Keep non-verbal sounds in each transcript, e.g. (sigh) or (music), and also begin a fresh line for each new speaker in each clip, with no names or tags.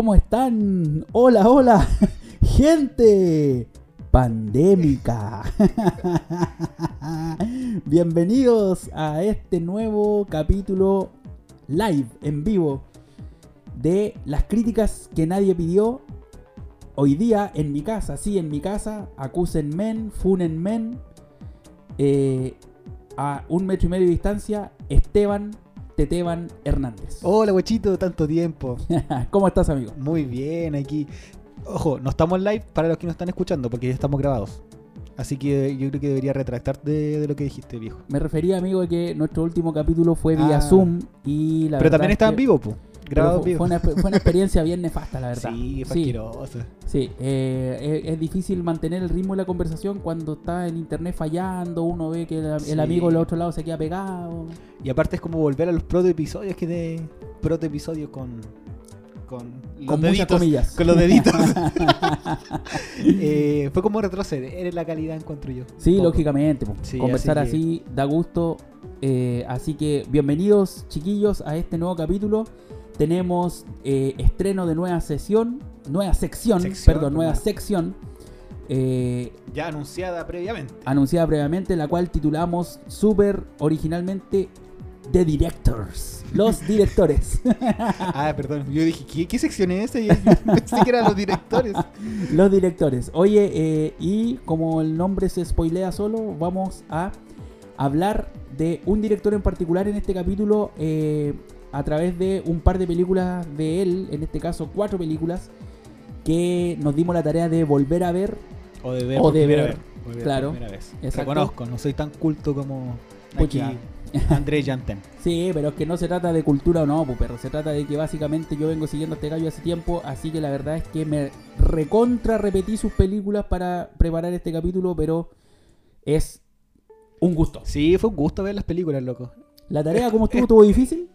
¿cómo están? Hola, hola, (laughs) gente pandémica. (laughs) Bienvenidos a este nuevo capítulo live, en vivo, de las críticas que nadie pidió. Hoy día en mi casa, sí, en mi casa, acusen men, funen men, eh, a un metro y medio de distancia, Esteban Teteban Hernández.
Hola, guachito, tanto tiempo. (laughs)
¿Cómo estás, amigo?
Muy bien, aquí. Ojo, no estamos live para los que nos están escuchando, porque ya estamos grabados. Así que yo creo que debería retractarte de, de lo que dijiste, viejo.
Me refería, amigo, a que nuestro último capítulo fue vía
Ah.
Zoom y la
Pero
verdad
también
es
estaba
que-
en vivo, pues.
Fue, fue una, fue una experiencia bien nefasta, la verdad.
Sí, fue
sí, sí, eh, es, es difícil mantener el ritmo de la conversación cuando está el internet fallando, uno ve que el, el
Sí.
amigo del otro lado se queda pegado.
Y aparte es como volver a los proto episodios que de. Proto episodios con. Con, los
con muchas
deditos,
comillas.
Con los deditos. (laughs) (laughs) Eh, fue como retroceder en la calidad, encuentro yo.
Sí,
poco.
lógicamente.
Sí,
Conversar
así
así, da gusto. eh, así que bienvenidos, chiquillos, a este nuevo capítulo. Tenemos eh, estreno de nueva sesión, nueva sección,
Sección,
perdón, nueva sección. eh,
Ya anunciada previamente.
anunciada previamente, la cual titulamos súper originalmente The Directors. Los (laughs) directores.
Ah, perdón. Yo dije, ¿qué, qué sección es yo (laughs) pensé que eran los directores. (laughs)
Los directores. Oye, eh, y como el nombre se spoilea solo, vamos a hablar de un director en particular en este capítulo eh, a través de un par de películas de él, en este caso cuatro películas, que nos dimos la tarea de volver a ver.
O de ver
O de ver,
ver
claro.
vez.
Exacto.
Reconozco, no soy tan culto como aquí (laughs) André Janten.
Sí, pero es que no se trata de cultura o no, pues, perro. Se trata de que básicamente yo vengo siguiendo a este gallo hace tiempo, así que la verdad es que me recontra repetí sus películas para preparar este capítulo, pero es un gusto.
Sí, fue un gusto ver las películas, loco.
¿La tarea (laughs) cómo estuvo? ¿Estuvo difícil?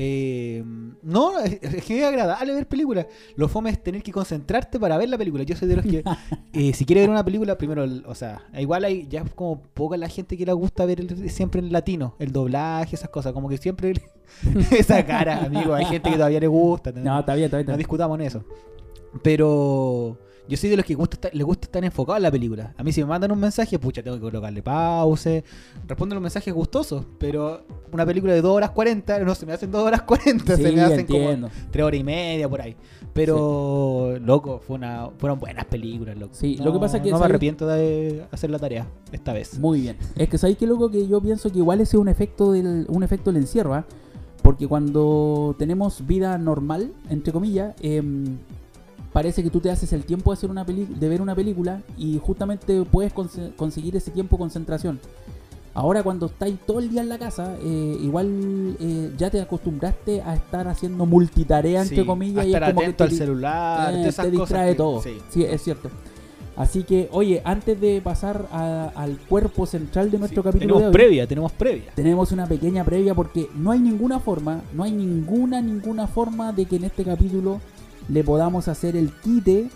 Eh, no, es es que es agradable ver películas. Lo fome es tener que concentrarte para ver la película. Yo soy de los que, (laughs) eh, si quiere ver una película, primero, o sea, igual hay ya como poca la gente que le gusta ver el- siempre en latino, el doblaje, esas cosas. Como que siempre (laughs) esa cara, amigo. Hay gente que todavía le gusta.
No, está bien, está bien. está
No discutamos en eso. Pero yo soy de los que gusta estar- les gusta estar enfocado en la película. A mí si me mandan un mensaje, pucha, tengo que colocarle pause. Respondo los mensajes gustosos, pero una película de 2 horas 40, no se me hacen 2 horas 40, se me hacen
entiendo.
como 3 horas y media por ahí. Pero, loco, fue una, fueron buenas películas, loco.
Sí,
No-
lo que pasa es que,
No me arrepiento de hacer la tarea esta vez.
Muy bien. Es que sabéis que loco que yo pienso que igual ese es un efecto del, un efecto del encierro, ¿ah? Porque cuando tenemos vida normal, entre comillas, em, parece que tú te haces el tiempo de hacer una peli- de ver una película y justamente puedes conse- conseguir ese tiempo de concentración. Ahora cuando estáis todo el día en la casa, eh, igual eh, ya te acostumbraste a estar haciendo multitarea, entre comillas,
a
y es
estar
como que te
al celular,
eh,
esas
te
cosas
distrae
que-
todo.
sí.
Sí, es cierto. Así que, oye, antes de pasar a- al cuerpo central de nuestro
Sí,
capítulo
tenemos
de hoy,
previa, tenemos previa.
tenemos una pequeña previa porque no hay ninguna forma, no hay ninguna, ninguna forma de que en este capítulo le podamos hacer el quite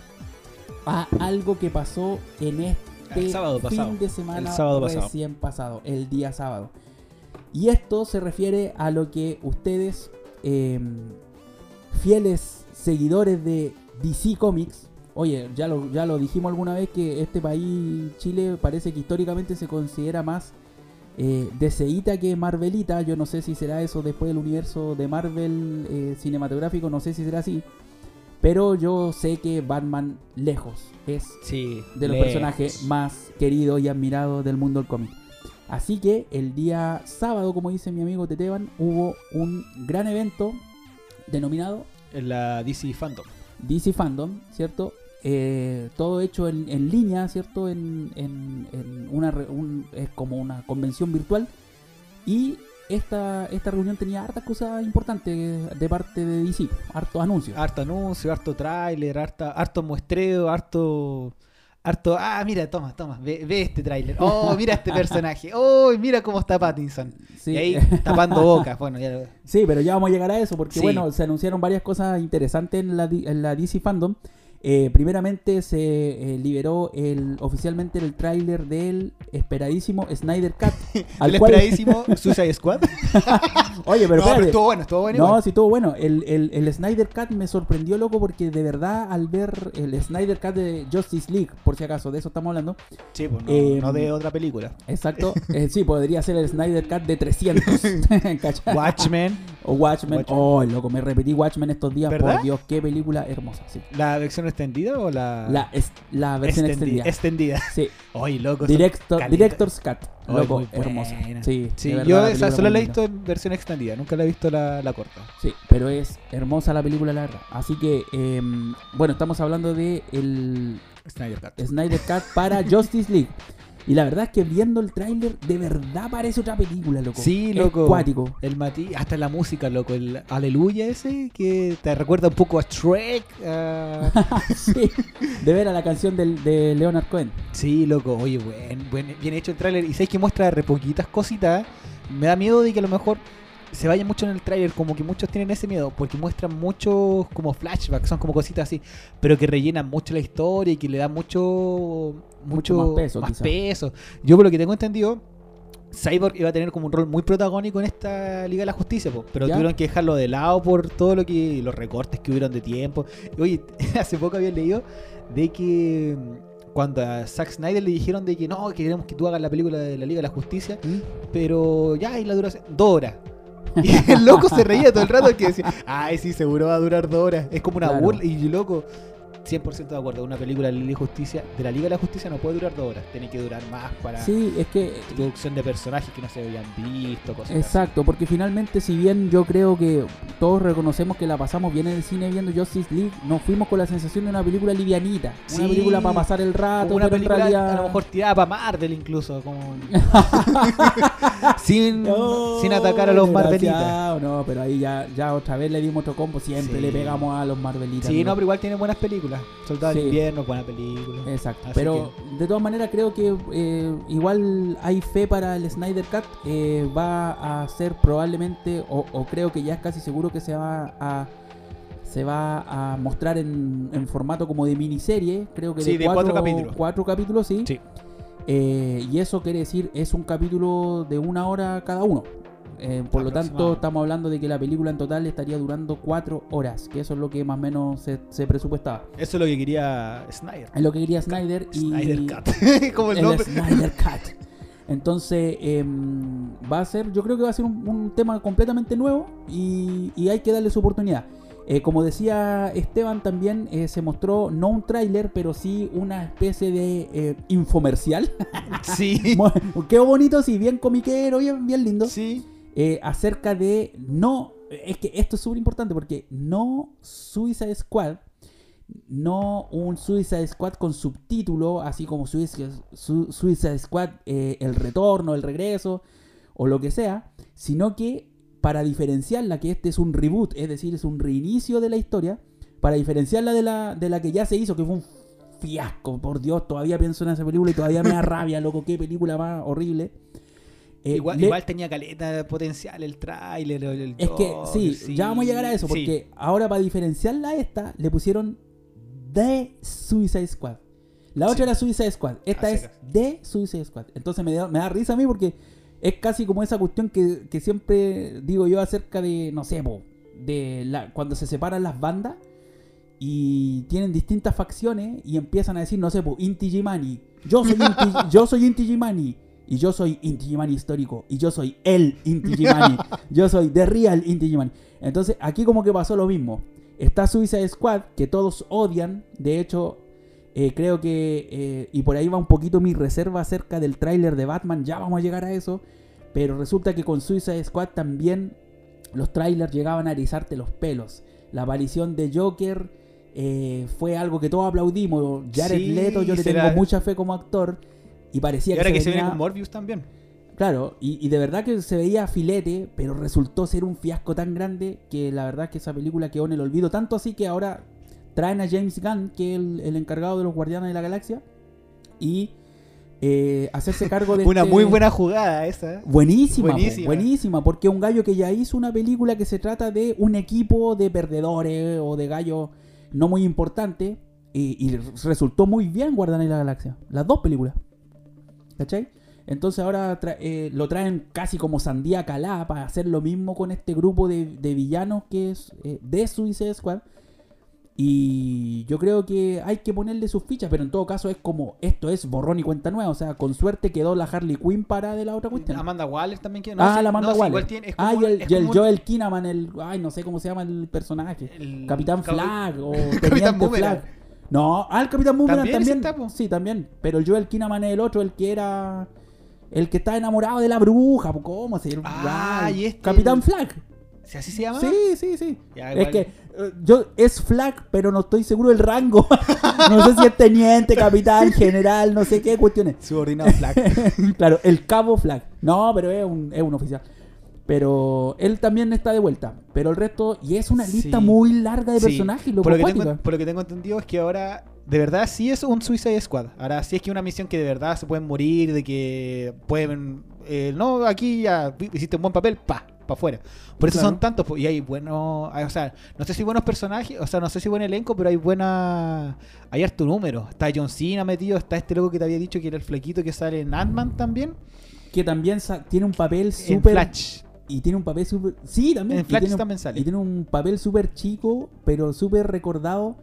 a algo que pasó en este
sábado
fin
pasado.
de semana
El sábado pasado.
recién pasado, el día sábado. Y esto se refiere a lo que ustedes, eh, fieles seguidores de DC Comics, oye, ya lo, ya lo dijimos alguna vez que este país, Chile, parece que históricamente se considera más eh, DCita que Marvelita. Yo no sé si será eso después del universo de Marvel eh, cinematográfico, no sé si será así. Pero yo sé que Batman lejos es
Sí,
de los
lejos.
personajes más queridos y admirados del mundo del cómic. Así que el día sábado, como dice mi amigo Teteban, hubo un gran evento denominado
En la DC Fandom.
DC Fandom, ¿cierto? Eh, todo hecho en, en línea, ¿cierto? En, en- en una un- es como una convención virtual. Y esta, esta reunión tenía hartas cosas importantes de parte de DC, hartos anuncios.
Harto anuncio, harto tráiler, harta, harto muestreo, harto... Harto, ah, mira, toma, toma, ve, ve este tráiler. Oh, (laughs) mira este personaje. Oh, mira cómo está Pattinson.
Sí.
Y ahí tapando (laughs) bocas. Bueno, ya lo-
Sí, pero ya vamos a llegar a eso porque,
Sí.
bueno, se anunciaron varias cosas interesantes en la, en la DC Fandom. Eh, primeramente se eh, liberó el, oficialmente el tráiler del esperadísimo Snyder Cut. (laughs)
el esperadísimo (laughs) Suicide Squad. (laughs)
Oye, pero,
no, pero estuvo bueno, estuvo bueno.
No,
igual.
sí, estuvo bueno. El, el, el Snyder Cut me sorprendió, loco, porque de verdad al ver el Snyder Cut de Justice League, por si acaso, de eso estamos hablando.
Sí, pues no,
Eh,
no de otra película.
Exacto. Sí, podría ser el Snyder Cut de 300. ¿cachai?
Watchmen,
O Watchmen.
Watchmen.
Oh, loco, me repetí Watchmen estos días.
¿Verdad?
Por Dios, qué película hermosa. Sí.
¿la versión extendida o la,
La, es- la versión
extendi-
extendida.
extendida?
Sí, (laughs)
Oye, loco.
Director. Director's Cut. Loco, hermosa. Sí,
Sí,
verdad,
yo
la
esa
película
solo la he visto en versión extendida, nunca la he visto la, la corta.
Sí, pero es hermosa la película, la verdad. Así que, em, bueno, estamos hablando de el
Snyder Cut.
Snyder Cut para Justice League. Y la verdad es que viendo el tráiler, de verdad parece otra película, loco.
Sí,
Es
loco.
cuático.
El Mati, hasta la música, loco, el aleluya ese que te recuerda un poco a Shrek. (laughs)
sí, de ver a la canción del, de Leonard Cohen.
Sí, loco, oye, buen, buen- bien hecho el tráiler. Y sabes que muestra re poquitas cositas. Me da miedo de que a lo mejor se vaya mucho en el tráiler, como que muchos tienen ese miedo, porque muestran muchos como flashbacks, son como cositas así, pero que rellenan mucho la historia y que le dan mucho, mucho,
más peso.
Yo por lo que tengo entendido, Cyborg iba a tener como un rol muy protagónico en esta Liga de la Justicia, po, pero
¿Ya?
tuvieron que dejarlo de lado por todo lo que los recortes que hubieron de tiempo. Oye, (laughs) hace poco había leído de que mm, cuando a Zack Snyder le dijeron de que no, que queremos que tú hagas la película de la Liga de la Justicia, pero ya, y la duración, dos horas. (laughs) Y el loco se reía todo el rato que decía, ay, sí, seguro va a durar dos horas. Es como una
Claro.
burla. Y loco, 100% de acuerdo, una película de la Liga de Justicia, de la Liga de la Justicia no puede durar dos horas, tiene que durar más para
Sí, es que
introducción de personajes que no se habían visto, cosas así.
Exacto, porque finalmente si bien yo creo que todos reconocemos que la pasamos bien en el cine viendo Justice League, nos fuimos con la sensación de una película livianita, una película para pasar el rato,
una película
realidad
a lo mejor tirada para Marvel incluso, como (laughs) sin,
No,
sin atacar a los Marvelitas.
No, pero ahí ya, ya otra vez le dimos otro combo, siempre
Sí.
le pegamos a los Marvelitas.
Sí, no, pero igual tiene buenas películas. Soldado
Sí.
de invierno, buena película.
Exacto,
Así
pero de todas maneras creo que eh, igual hay fe para el Snyder Cut, eh, va a ser probablemente, o, o creo que ya es casi seguro que se va a se va a mostrar en, en formato como de miniserie, creo que
Sí, de cuatro capítulos.
cuatro capítulos, sí.
Sí.
Eh, y eso quiere decir, es un capítulo de una hora cada uno. Eh, por lo tanto, estamos hablando de que la película en total estaría durando cuatro horas, que eso es lo que más o menos se, se presupuestaba.
Eso es lo que quería Snyder.
Es lo que quería Snyder y
Snyder Cut. (laughs) como el
el
nombre.
Snyder Cut. Entonces, em, va a ser, yo creo que va a ser un, un tema completamente nuevo y, y hay que darle su oportunidad. Eh, como decía Esteban, también eh, se mostró no un tráiler, pero sí una especie de infomercial.
Sí. (laughs)
Qué bonito, sí, bien comiquero, bien, bien lindo.
Sí.
Eh, acerca de no. Es que esto es súper importante porque no Suicide Squad. No un Suicide Squad con subtítulo, así como Suicide, Su- Suicide Squad, eh, el retorno, el regreso, o lo que sea, sino que para diferenciarla, que este es un reboot, es decir, es un reinicio de la historia, para diferenciarla de la, de la que ya se hizo, que fue un fiasco, por Dios, todavía pienso en esa película y todavía me da rabia, loco, qué película más horrible. Eh,
igual,
le-
igual tenía caleta de potencial el tráiler. el-
es que sí, ya vamos a llegar a eso,
sí.
porque ahora para diferenciarla a esta, le pusieron The Suicide Squad. La otra
Sí.
era Suicide Squad, esta es. The Suicide Squad. Entonces me da, me da risa a mí porque es casi como esa cuestión que, que siempre digo yo acerca de, no sé, po, de la, cuando se separan las bandas y tienen distintas facciones y empiezan a decir, no sé, po, Inti Gimani, yo soy Inti, (laughs) yo soy Inti Gimani. Y yo soy Inti Gimani histórico. Y yo soy el Inti Gimani. (laughs) yo soy The Real Inti Gimani. Entonces, aquí como que pasó lo mismo. Está Suicide Squad, que todos odian. De hecho, eh, creo que... eh, y por ahí va un poquito mi reserva acerca del tráiler de Batman. Ya vamos a llegar a eso. Pero resulta que con Suicide Squad también los trailers llegaban a erizarte los pelos. La aparición de Joker eh, fue algo que todos aplaudimos. Jared
Sí,
Leto, yo le tengo mucha fe como actor. Y parecía
Y ahora que se
venía-
viene con Morbius también.
Claro, y, y de verdad que se veía filete, pero resultó ser un fiasco tan grande que la verdad que esa película quedó en el olvido. Tanto así que ahora traen a James Gunn, que es el, el encargado de los Guardianes de la Galaxia, y eh, hacerse cargo de... (laughs)
Una
este-
muy buena jugada esa.
Buenísima, po,
Buenísima.
buenísima, porque un gallo que ya hizo una película que se trata de un equipo de perdedores o de gallos no muy importante y, y resultó muy bien Guardianes de la Galaxia. Las dos películas. ¿Cachai? Entonces ahora tra- eh, lo traen casi como sandía calada para hacer lo mismo con este grupo de, de villanos que es eh, de Suicide Squad. Y yo creo que hay que ponerle sus fichas, pero en todo caso es como esto es borrón y cuenta nueva. O sea, con suerte quedó la Harley Quinn para de la otra cuestión.
Amanda Waller también que
ah,
sí,
la Amanda
no,
Waller.
tiene- es
ah, y el, y el
un-
Joel Kinnaman, el. Ay, no sé cómo se llama el personaje.
el
Capitán
Cap-
Flag o (laughs)
Capitán
Teniente. Flag. No, ah, el Capitán Boomerang
¿También
también. sí, también. Pero el Joel Kinnaman es el otro, el que era. El que está enamorado de la bruja. ¿Cómo se llama?
Ah, y este-
Capitán Flag.
¿Sí, ¿Así se llama?
Sí, sí, sí.
Ya,
es que eh, yo es Flag, pero no estoy seguro del rango. (laughs) no sé si es teniente, capitán, general, no sé qué cuestiones.
Subordinado Flag. (laughs)
claro, el cabo Flag. No, pero es un, es un oficial. Pero él también está de vuelta. Pero el resto, y es una lista
Sí.
muy larga de
Sí.
personajes.
por, lo que tengo, por lo que tengo entendido es que ahora de verdad sí es un Suicide Squad. Ahora sí es que una misión que de verdad se pueden morir, de que pueden... eh, no, aquí ya hiciste un buen papel, pa, pa afuera. Por eso
Claro.
son tantos. po, Y hay buenos... hay- O sea, no sé si buenos personajes, o sea, no sé si buen elenco, pero hay buena... Hay harto número. Está John Cena metido, está este loco que te había dicho que era el flaquito que sale en Ant-Man también.
Que también tiene un papel súper.
Flash.
Y tiene un papel súper. Sí, también.
En
y
Flash
tiene un-
también sale.
Y tiene un papel súper chico, pero súper recordado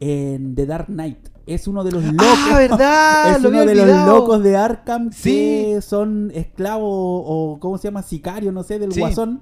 en The Dark Knight. Es uno de los locos.
¡Ah, (laughs) verdad!
es
Lo
uno de los locos de Arkham
Sí.
que son esclavos o, ¿cómo se llama? Sicario, no sé, del
Sí.
guasón,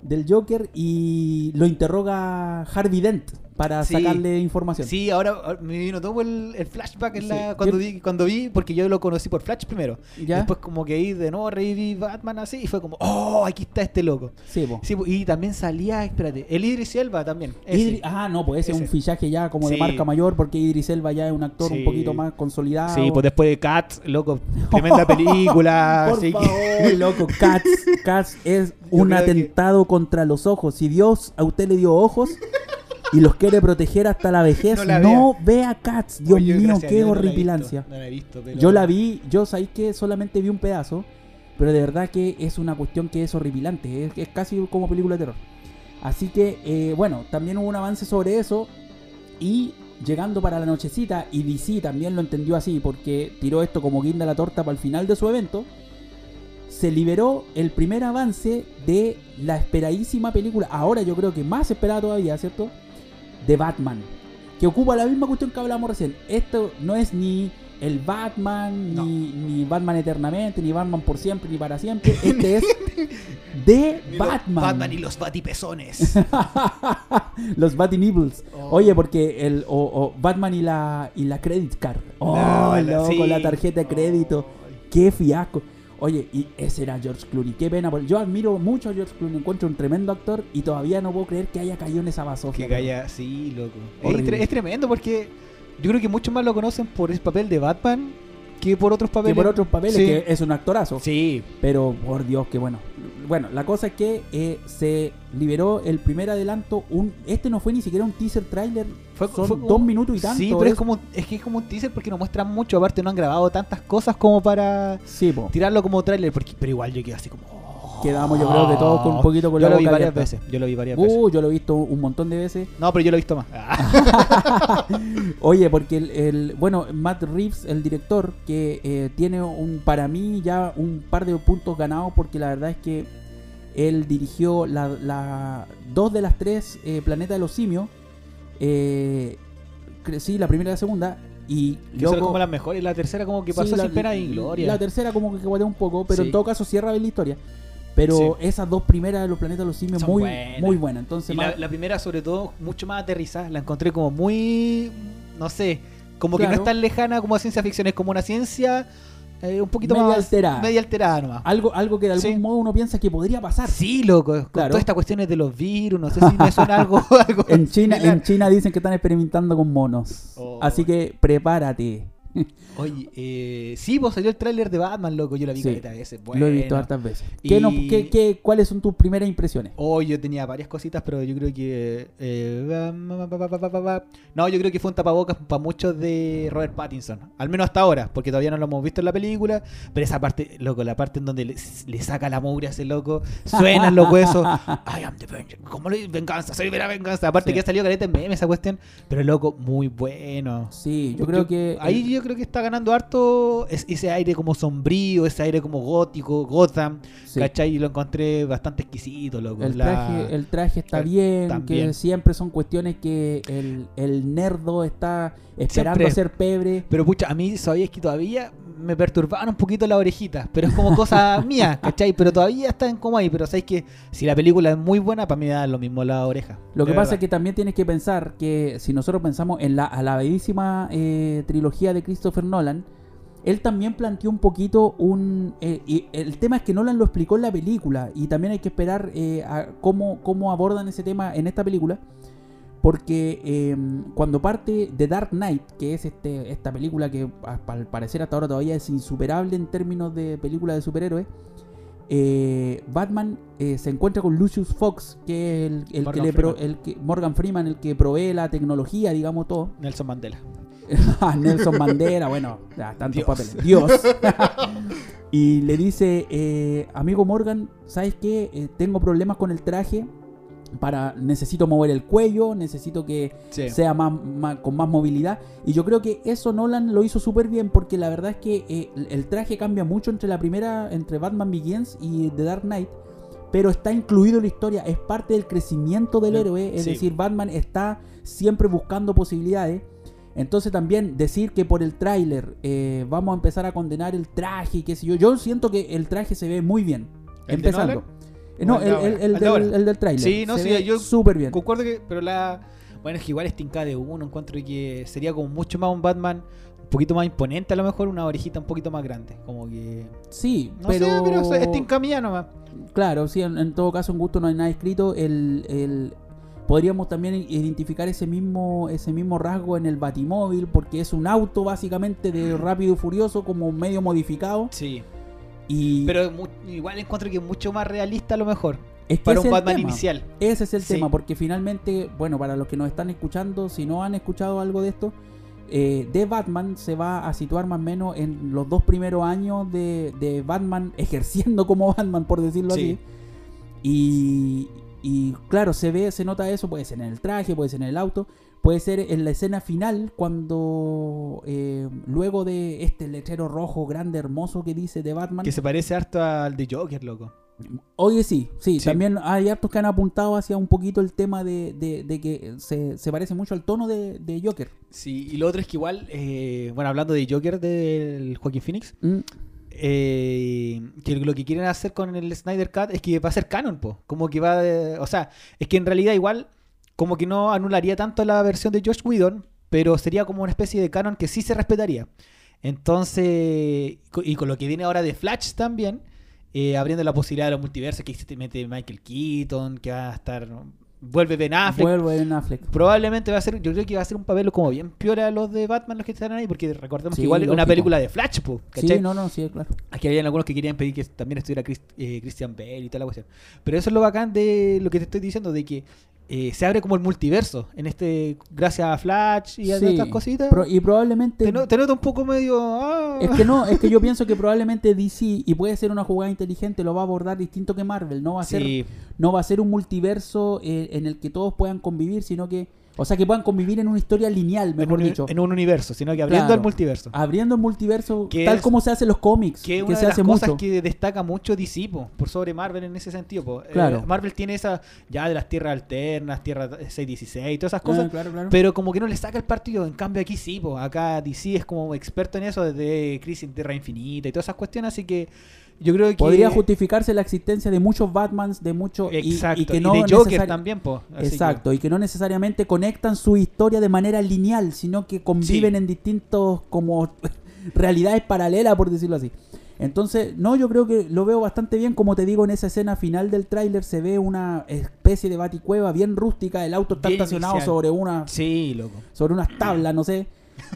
del Joker, y lo interroga Harvey Dent para
Sí.
sacarle información.
Sí, ahora me vino todo el, el flashback en
Sí.
la, cuando,
Yo-
vi, cuando vi, porque yo lo conocí por Flash primero.
¿Ya?
Después como que ahí de nuevo reviví Batman así y fue como, oh, aquí está este loco.
Sí, po.
Sí, y también salía, espérate, el Idris Elba también.
Idri- ah, no, pues ese, es un fichaje ya como de marca mayor, porque Idris Elba ya es un actor un poquito más consolidado.
Sí, pues después de Cats, loco, (laughs) tremenda película.
Por
así que-
favor, (laughs) loco, Cats, Cats es un
creo que-
atentado contra los ojos. Si Dios a usted le dio ojos y los quiere proteger hasta la vejez,
No
no,
la
vea Cats. Dios
Oye,
mío, qué
Dios no la he
horripilancia.
visto, No la
Yo la vi, yo sabéis que solamente vi un pedazo, pero de verdad que es una cuestión que es horripilante, es, es casi como película de terror. Así que, eh, bueno, también hubo un avance sobre eso y llegando para la nochecita, y DC también lo entendió así porque tiró esto como guinda la torta para el final de su evento, se liberó el primer avance de la esperadísima película, ahora yo creo que más esperada todavía, ¿cierto? De Batman, que ocupa la misma cuestión que hablamos recién. Esto no es ni el Batman,
No.
ni, ni Batman eternamente, ni Batman por siempre, ni para siempre. Este es de (laughs) Batman.
Batman y los batipezones. (laughs)
Los Batty Nibbles.
Oh.
Oye, porque el o, o Batman y la y la credit card. Oh,
la-
loco,
sí.
la tarjeta de crédito. Qué fiasco. Oye, y ese era George Clooney. Qué pena. porque Yo admiro mucho a George Clooney. Encuentro un tremendo actor y todavía no puedo creer que haya caído en esa basofia.
Que calla, sí, loco. Es,
Horrible.
tre- es tremendo porque yo creo que muchos más lo conocen por el papel de Batman que por otros
Que
papeles.
por otros papeles,
Sí.
que es un actorazo.
Sí,
Pero por Dios, qué bueno. Bueno, la cosa es que eh, se liberó el primer adelanto. Un, este no fue ni siquiera un teaser trailer.
Fue-
Son
fue
dos minutos y tanto.
Sí, pero es
es-
como es que es como un teaser porque no muestran mucho, aparte no han grabado tantas cosas como para
Sí, po.
tirarlo como tráiler, porque pero igual yo quedé así como.
Quedamos, yo creo que todos con un poquito con
Yo
la
lo vi
boca
varias
abierta.
veces, yo lo vi varias veces.
Uh, yo lo he visto un montón de veces.
No, pero yo lo he visto más. (laughs)
Oye, porque el, el- bueno, Matt Reeves, el director, que eh, tiene un para mí ya un par de puntos ganados, porque la verdad es que él dirigió la, la- dos de las tres eh, Planeta de los Simios. Eh, sí, la primera y la segunda. Y
que son
loco-
como las mejores, la tercera como que
sí,
pasó
la-
sin pena y gloria.
La tercera como que guatea un poco, pero
Sí.
en todo caso cierra bien la historia. Pero esas dos primeras de los Planetas de los Simios
Son
muy
buenas.
muy buenas. Entonces,
Y la,
más-
la primera, sobre todo, mucho más aterrizada. La encontré como muy. No sé. Como que no es tan lejana como a ciencia ficción. Es como una ciencia eh, un poquito
Media
más.
alterada.
Media alterada nomás.
algo, algo que de algún
Sí.
modo uno piensa que podría pasar.
Sí, loco. Con
Claro.
todas estas cuestiones de los virus. No sé si me suena algo. (laughs) algo
En China,
similar.
en China dicen que están experimentando con monos.
Oh.
Así que prepárate.
Oye, eh, sí, vos salió el tráiler de Batman, loco. Yo lo vi
Sí.
caleta de veces.
Lo he visto
Bueno.
hartas veces.
Y-
¿Qué qué- qué- ¿Cuáles son tus primeras impresiones?
Oh, yo tenía varias cositas, pero yo creo que. eh, no, yo creo que fue un tapabocas para muchos de Robert Pattinson. Al menos hasta ahora, porque todavía no lo hemos visto en la película. Pero esa parte, loco, la parte en donde le, le saca la mugre a ese loco, suenan los huesos. (laughs) I am the vengeance. ¿Cómo le venganza? Soy de la venganza. Aparte
Sí.
que ha salido careta en meme esa cuestión. Pero loco, muy bueno.
Sí, yo creo que...
Ahí yo creo que está ganando harto es- ese aire como sombrío, ese aire como gótico, Gotham.
sí.
¿Cachai? Y lo encontré bastante exquisito, loco.
El
La-
traje, el traje está
el-
bien,
también.
que siempre son cuestiones que el, el nerdo está esperando
Siempre.
ser pebre.
Pero pucha, a mí sabías que todavía me perturbaban un poquito las orejitas. Pero es como cosa (laughs) mía, ¿cachai? Pero todavía están como ahí. Pero sabéis que si la película es muy buena, para mí da lo mismo la oreja.
Lo que pasa
verdad.
es que también tienes que pensar que si nosotros pensamos en la alabadísima eh, trilogía de Christopher Nolan, él también planteó un poquito un... eh, y el tema es que Nolan lo explicó en la película y también hay que esperar eh, a cómo, cómo abordan ese tema en esta película. Porque eh, cuando parte The Dark Knight, que es este, esta película que al parecer hasta ahora todavía es insuperable en términos de película de superhéroes, eh, Batman eh, se encuentra con Lucius Fox, que es el, el que
Morgan
le pro-
Freeman.
el que, Morgan Freeman, el que provee la tecnología, digamos todo. (laughs)
Nelson Mandela.
Ah, Nelson Mandela, bueno, ya, tantos
Dios.
papeles. Dios. (laughs) y le dice, eh, amigo Morgan, ¿sabes qué? Tengo problemas con el traje. Para, necesito mover el cuello, necesito que
Sí.
sea más, más- con más movilidad. Y yo creo que eso Nolan lo hizo súper bien porque la verdad es que eh, el- traje cambia mucho entre la primera, entre Batman Begins y The Dark Knight. Pero está incluido en la historia, es parte del crecimiento del héroe. Es
sí.
decir, Batman está siempre buscando posibilidades. Entonces también decir que por el tráiler eh, vamos a empezar a condenar el traje y qué sé yo. Yo siento que el traje se ve muy bien.
¿El de
empezando. Eh, no,
¿O el
el, del, el del tráiler.
Sí, no,
Se
sí,
ve
yo
súper bien.
Concuerdo que, pero la. Bueno, es que igual es de uno. Encuentro que sería como mucho más un Batman un poquito más imponente, a lo mejor una orejita un poquito más grande. Como que.
Sí,
No
pero...
sé, pero es Tinka mía nomás.
Claro, sí, en, en todo caso, en gusto no hay nada escrito. El, el- podríamos también identificar ese mismo, ese mismo rasgo en el Batimóvil, porque es un auto básicamente de rápido y furioso, como medio modificado.
Sí.
Y
Pero igual encuentro que es mucho más realista a lo mejor.
es que
Para un Batman
tema.
inicial.
Ese es el
Sí.
tema, porque finalmente, bueno, para los que nos están escuchando, si no han escuchado algo de esto, eh, de Batman se va a situar más o menos en los dos primeros años de, de Batman (laughs) ejerciendo como Batman, por decirlo
Sí.
así. Y, y claro, se ve, se nota eso, puede ser en el traje, puede ser en el auto, puede ser en la escena final cuando eh, luego de este letrero rojo grande, hermoso que dice de Batman.
Que se parece harto al de Joker, loco.
Oye, sí, sí,
Sí.
también hay hartos que han apuntado hacia un poquito el tema de, de- de que se, se parece mucho al tono de, de Joker.
Sí, y lo otro es que igual, eh, bueno, hablando de Joker del Joaquin Phoenix,
Mm,
eh, que lo que quieren hacer con el Snyder Cut es que va a ser canon, po. Como que va O sea, es que en realidad igual, como que no anularía tanto la versión de Josh Whedon, pero sería como una especie de canon que sí se respetaría. Entonces, y con lo que viene ahora de Flash también, eh, abriendo la posibilidad de los multiversos, que se mete Michael Keaton, que va a estar. Vuelve Ben Affleck.
Vuelvo en Affleck.
Probablemente va a ser, yo creo que va a ser un papel como bien peor a los de Batman los que están ahí, porque recordemos
Sí,
que igual es una película de Flash, po, ¿cachai?
Sí, no, no, sí, claro.
Aquí habían algunos que querían pedir que también estuviera Chris- eh, Christian Bale y toda la cuestión. Pero eso es lo bacán de lo que te estoy diciendo, de que eh, se abre como el multiverso, en este gracias a Flash y a
Sí,
estas cositas.
pro- y probablemente...
te, no- te un poco medio... ah.
Es que no, es que yo (laughs) pienso que probablemente DC, y puede ser una jugada inteligente, lo va a abordar distinto que Marvel. No va a ser no va a ser un multiverso eh, en el que todos puedan convivir, sino que, o sea, que puedan convivir en una historia lineal,
en
mejor
un,
dicho,
en un universo, sino que abriendo
Claro.
el multiverso.
abriendo el multiverso
Que
tal
es-
como se hace en los cómics,
Que
que,
una
se
de las
hace
cosas
mucho.
que destaca mucho DC po, por sobre Marvel en ese sentido. po. Eh,
Claro.
Marvel tiene esa ya de las tierras alternas, tierra 616 y todas esas
Ah,
cosas.
claro, claro.
Pero como que no le saca el partido. En cambio aquí sí, po. acá DC es como experto en eso desde Crisis en Tierra Infinita y todas esas cuestiones. Así que yo creo que...
Podría justificarse la existencia de muchos Batmans, de muchos y-
Exacto.
y, que no
de Joker también, po. Así que-
Exacto, y que no necesariamente conectan su historia de manera lineal, sino que conviven
Sí.
en distintos como (laughs) realidades paralelas, por decirlo así. Entonces, no, yo creo que lo veo bastante bien, como te digo, en esa escena final del tráiler se ve una especie de baticueva bien rústica, el auto está
Bien
estacionado
inicial.
sobre una
Sí, loco.
sobre unas tablas, no sé.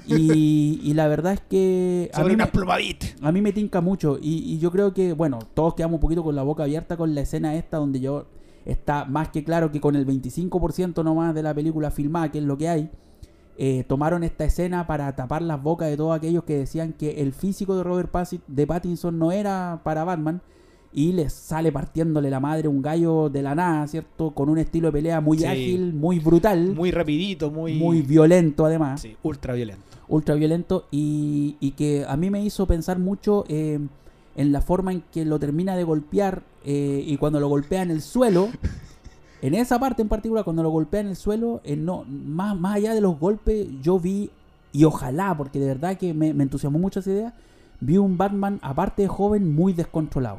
Y, y la verdad es que a
Sobre
mí, me, a mí me tinca mucho. Y, y yo creo que, bueno, todos quedamos un poquito con la boca abierta con la escena esta donde yo está más que claro que con el 25% nomás de la película filmada, que es lo que hay, eh, tomaron esta escena para tapar las bocas de todos aquellos que decían que el físico de Robert Pattinson no era para Batman y les sale partiéndole la madre un gallo de la nada, ¿cierto? Con un estilo de pelea muy
Sí.
ágil, muy brutal,
Muy rapidito, muy...
muy violento además
Sí, ultra violento.
ultra violento y, y que a mí me hizo pensar mucho eh, en la forma en que lo termina de golpear eh, y cuando lo golpea en el suelo. (laughs) En esa parte en particular, cuando lo golpea en el suelo, eh, no, más, más allá de los golpes, yo vi, y ojalá, porque de verdad que me, me entusiasmó mucho esa idea, vi un Batman, aparte de joven, muy descontrolado.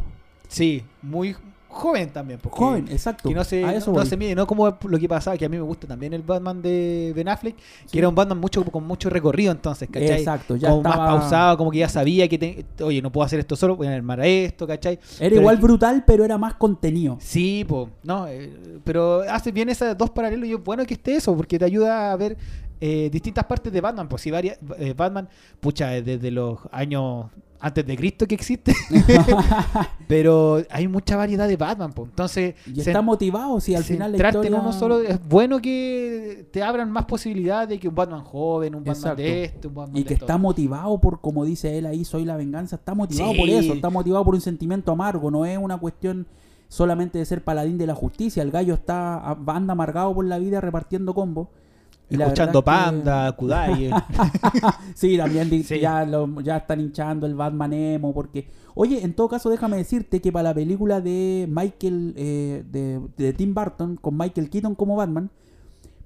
Sí, muy joven también. Porque
Joven, exacto.
Que no se,
a eso
no, no se mide, no como lo que pasaba, que a mí me gusta también el Batman de Ben Affleck, que era un Batman mucho con mucho recorrido entonces, ¿cachai?
Exacto, ya
como
estaba-
más pausado, como que ya sabía que, te- oye, no puedo hacer esto solo, voy a armar a esto, ¿cachai?
Era
Pero
igual
aquí-
brutal, pero era más contenido.
Sí, po, no, eh, pero hace bien esas dos paralelos y es bueno que esté eso, porque te ayuda a ver eh, distintas partes de Batman, pues si varias, eh, Batman, pucha, desde los años antes de Cristo que existe, (laughs) pero hay mucha variedad de Batman, pues entonces
y está motivado, si al final la historia...
en uno solo es bueno que te abran más posibilidades de que un Batman joven, un Batman
Exacto.
de este, un Batman
Y
de
que está motivado por, como dice él ahí, soy la venganza, está motivado
Sí.
por eso, está motivado por un sentimiento amargo, no es una cuestión solamente de ser paladín de la justicia, el gallo está anda amargado por la vida repartiendo combos.
Escuchando
que-
Panda, Kudai. (laughs)
Sí, también
Sí.
Ya, lo- ya están hinchando el Batman emo porque... Oye, en todo caso déjame decirte que para la película de Michael, eh, de, de Tim Burton, con Michael Keaton como Batman,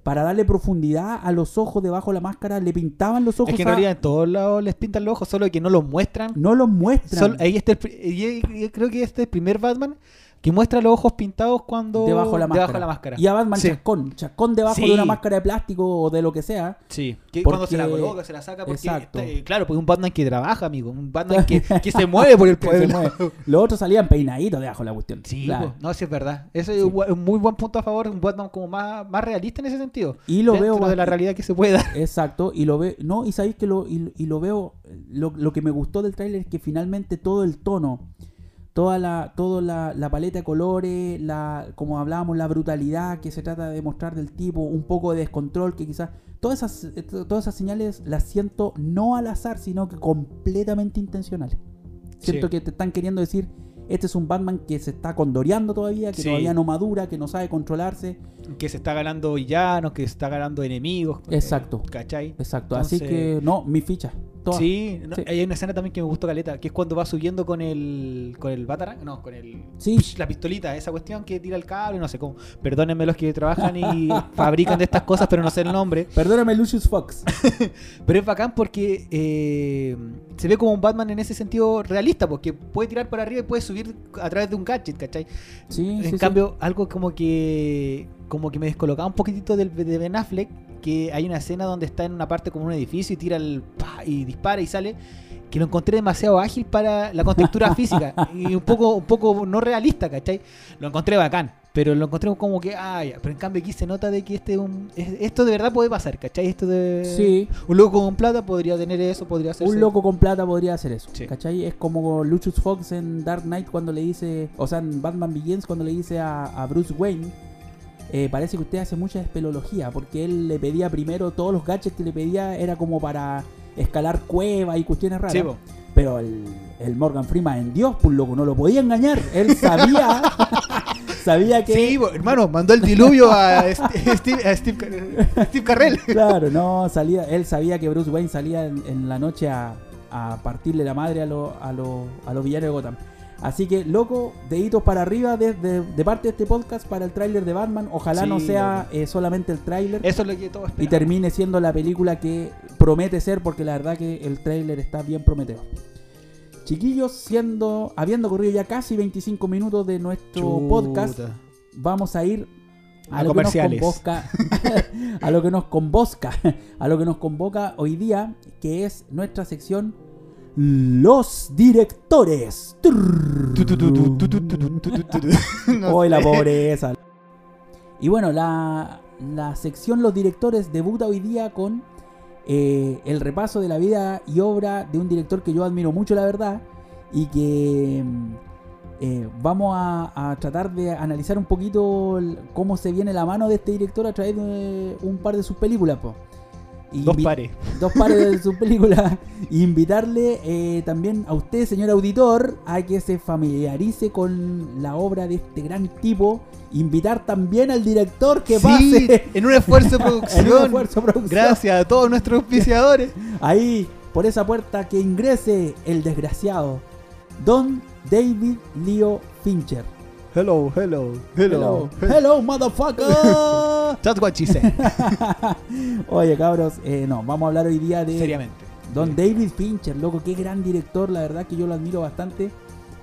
para darle profundidad a los ojos debajo de la máscara, le pintaban los ojos
es que en
a-
realidad en todos lados les pintan los ojos, solo que no los muestran.
No los muestran.
Ahí está el pri- y- y creo que este es el primer Batman que muestra los ojos pintados cuando
debajo de la máscara.
de la máscara.
Y a Batman
Sí.
chascón, chascón debajo
Sí.
de una máscara de plástico o de lo que sea.
Sí, que
Porque-
cuando se la coloca, se la saca porque
Exacto.
eh, claro, pues un Batman que trabaja, amigo, un Batman que, (laughs) que se mueve por el
mueve. Los otros salían peinaditos debajo de la cuestión.
Sí,
Claro.
pues, no, sí es verdad. Eso
Sí.
es un muy buen punto a favor, un Batman como más, más realista en ese sentido.
Y lo veo
de la realidad que se pueda.
Exacto, y lo veo, no, y sabéis que lo, y, y lo veo, lo, lo que me gustó del tráiler es que finalmente todo el tono, toda la, toda la, la paleta de colores, la, como hablábamos, la brutalidad que se trata de mostrar del tipo, un poco de descontrol que quizás, todas esas, eh, todas esas señales las siento no al azar, sino que completamente intencionales. Siento
Sí.
que te están queriendo decir, este es un Batman que se está condoreando todavía, que
Sí.
todavía no madura, que no sabe controlarse.
Que se está ganando villanos, que se está ganando enemigos. eh,
Exacto.
¿Cachai?
Exacto, así que no, mi ficha. Todas.
Sí, no,
Sí.
hay una escena también que me gustó caleta, que es cuando va subiendo con el con el Batarang, no, con el
Sí.
la pistolita, esa cuestión que tira el cable, no sé cómo. Perdónenme los que trabajan y (laughs) fabrican de estas cosas, pero no sé el nombre.
Perdóname, Lucius Fox. (laughs)
Pero es bacán porque eh, se ve como un Batman en ese sentido realista, porque puede tirar para arriba y puede subir a través de un gadget, ¿cachai?
Sí,
en
sí.
cambio, algo como que como que me descolocaba un poquitito del, de Ben Affleck, que hay una escena donde está en una parte como un edificio y tira el y dispara y sale, que lo encontré demasiado ágil para la contextura (laughs) física y un poco un poco no realista, ¿cachai? Lo encontré bacán, pero lo encontré como que, ah, ya, pero en cambio aquí se nota de que este es un, es- esto de verdad puede pasar, ¿cachai? Esto de
Sí.
un loco con plata podría tener eso, podría ser
Un loco con plata podría hacer eso.
Sí.
¿Cachai? Es como Lucius Fox en Dark Knight cuando le dice, o sea, en Batman Begins cuando le dice a, a Bruce Wayne, eh, parece que usted hace mucha espeleología, porque él le pedía primero, todos los gadgets que le pedía era como para escalar cuevas y cuestiones raras.
Sí.
Pero el, el Morgan Freeman en Dios, pues loco, no lo podía engañar. Él sabía, (laughs) sabía que...
Sí, hermano, mandó el diluvio a Steve, (laughs) Steve- a Steve Car- Steve Carrell. (laughs)
Claro, no, salía, él sabía que Bruce Wayne salía en, en la noche a, a partirle la madre a, lo- a, lo- a los villanos de Gotham. Así que, loco, deditos para arriba de, de- de parte de este podcast para el tráiler de Batman. Ojalá
Sí,
no sea eh, solamente el tráiler
Eso es lo que todos
y termine siendo la película que promete ser, porque la verdad que el tráiler está bien prometedor. Chiquillos, siendo, habiendo corrido ya casi 25 minutos de nuestro
Chuta.
podcast, vamos a ir a,
A
lo que nos
comerciales.
convoca (laughs) a lo que nos convoca (laughs) a lo que nos convoca hoy día que es nuestra sección los directores hoy la pobreza y bueno la, la sección los directores debuta hoy día con eh, el repaso de la vida y obra de un director que yo admiro mucho, la verdad, y que mm, eh, vamos a, a tratar de analizar un poquito el- cómo se viene la mano de este director a través de un par de sus películas. po. Y
Dos pares. (laughs)
dos pares de sus películas. (laughs) Y invitarle eh, también a usted, señor auditor, a que se familiarice con la obra de este gran tipo. Invitar también al director que
Sí,
pase
en un esfuerzo de (laughs)
en
producción.
un esfuerzo de producción.
Gracias a todos nuestros auspiciadores.
Ahí, por esa puerta, que ingrese el desgraciado. Don David Leo Fincher.
Hello, hello,
Hello, hello, motherfucker. (laughs)
That's what she said. (laughs)
Oye, cabros, eh, no, vamos a hablar hoy día de
Seriamente.
Don David Fincher, loco, qué gran director, la verdad que yo lo admiro bastante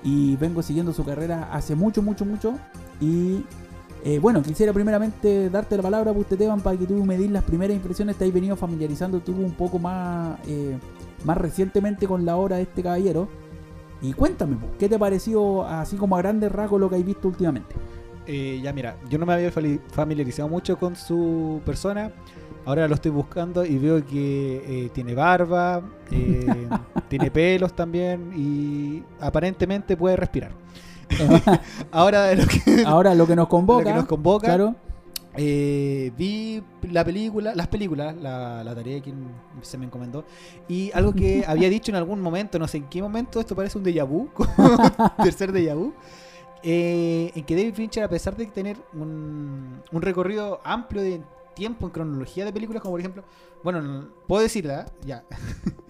y vengo siguiendo su carrera hace mucho, mucho, mucho. Y eh, bueno, quisiera primeramente darte la palabra, pues, Esteban, para que tú me des las primeras impresiones. Te has venido familiarizando tú un poco más, eh, más recientemente con la obra de este caballero. Y cuéntame, ¿qué te pareció así como a grandes rasgos lo que has visto últimamente?
Eh, ya mira, yo no me había familiarizado mucho con su persona. Ahora lo estoy buscando y veo que eh, tiene barba, eh, (laughs) tiene pelos también y aparentemente puede respirar. (laughs) (laughs) Ahora lo que,
Ahora lo que nos
lo
convoca,
que nos convoca,
claro,
eh, vi la película, las películas, la, la tarea que se me encomendó y algo que (laughs) había dicho en algún momento, no sé en qué momento, esto parece un déjà vu, (laughs) tercer déjà vu, eh, en que David Fincher, a pesar de tener un, un recorrido amplio de tiempo en cronología de películas, como por ejemplo, bueno, no- puedo decirla, ya,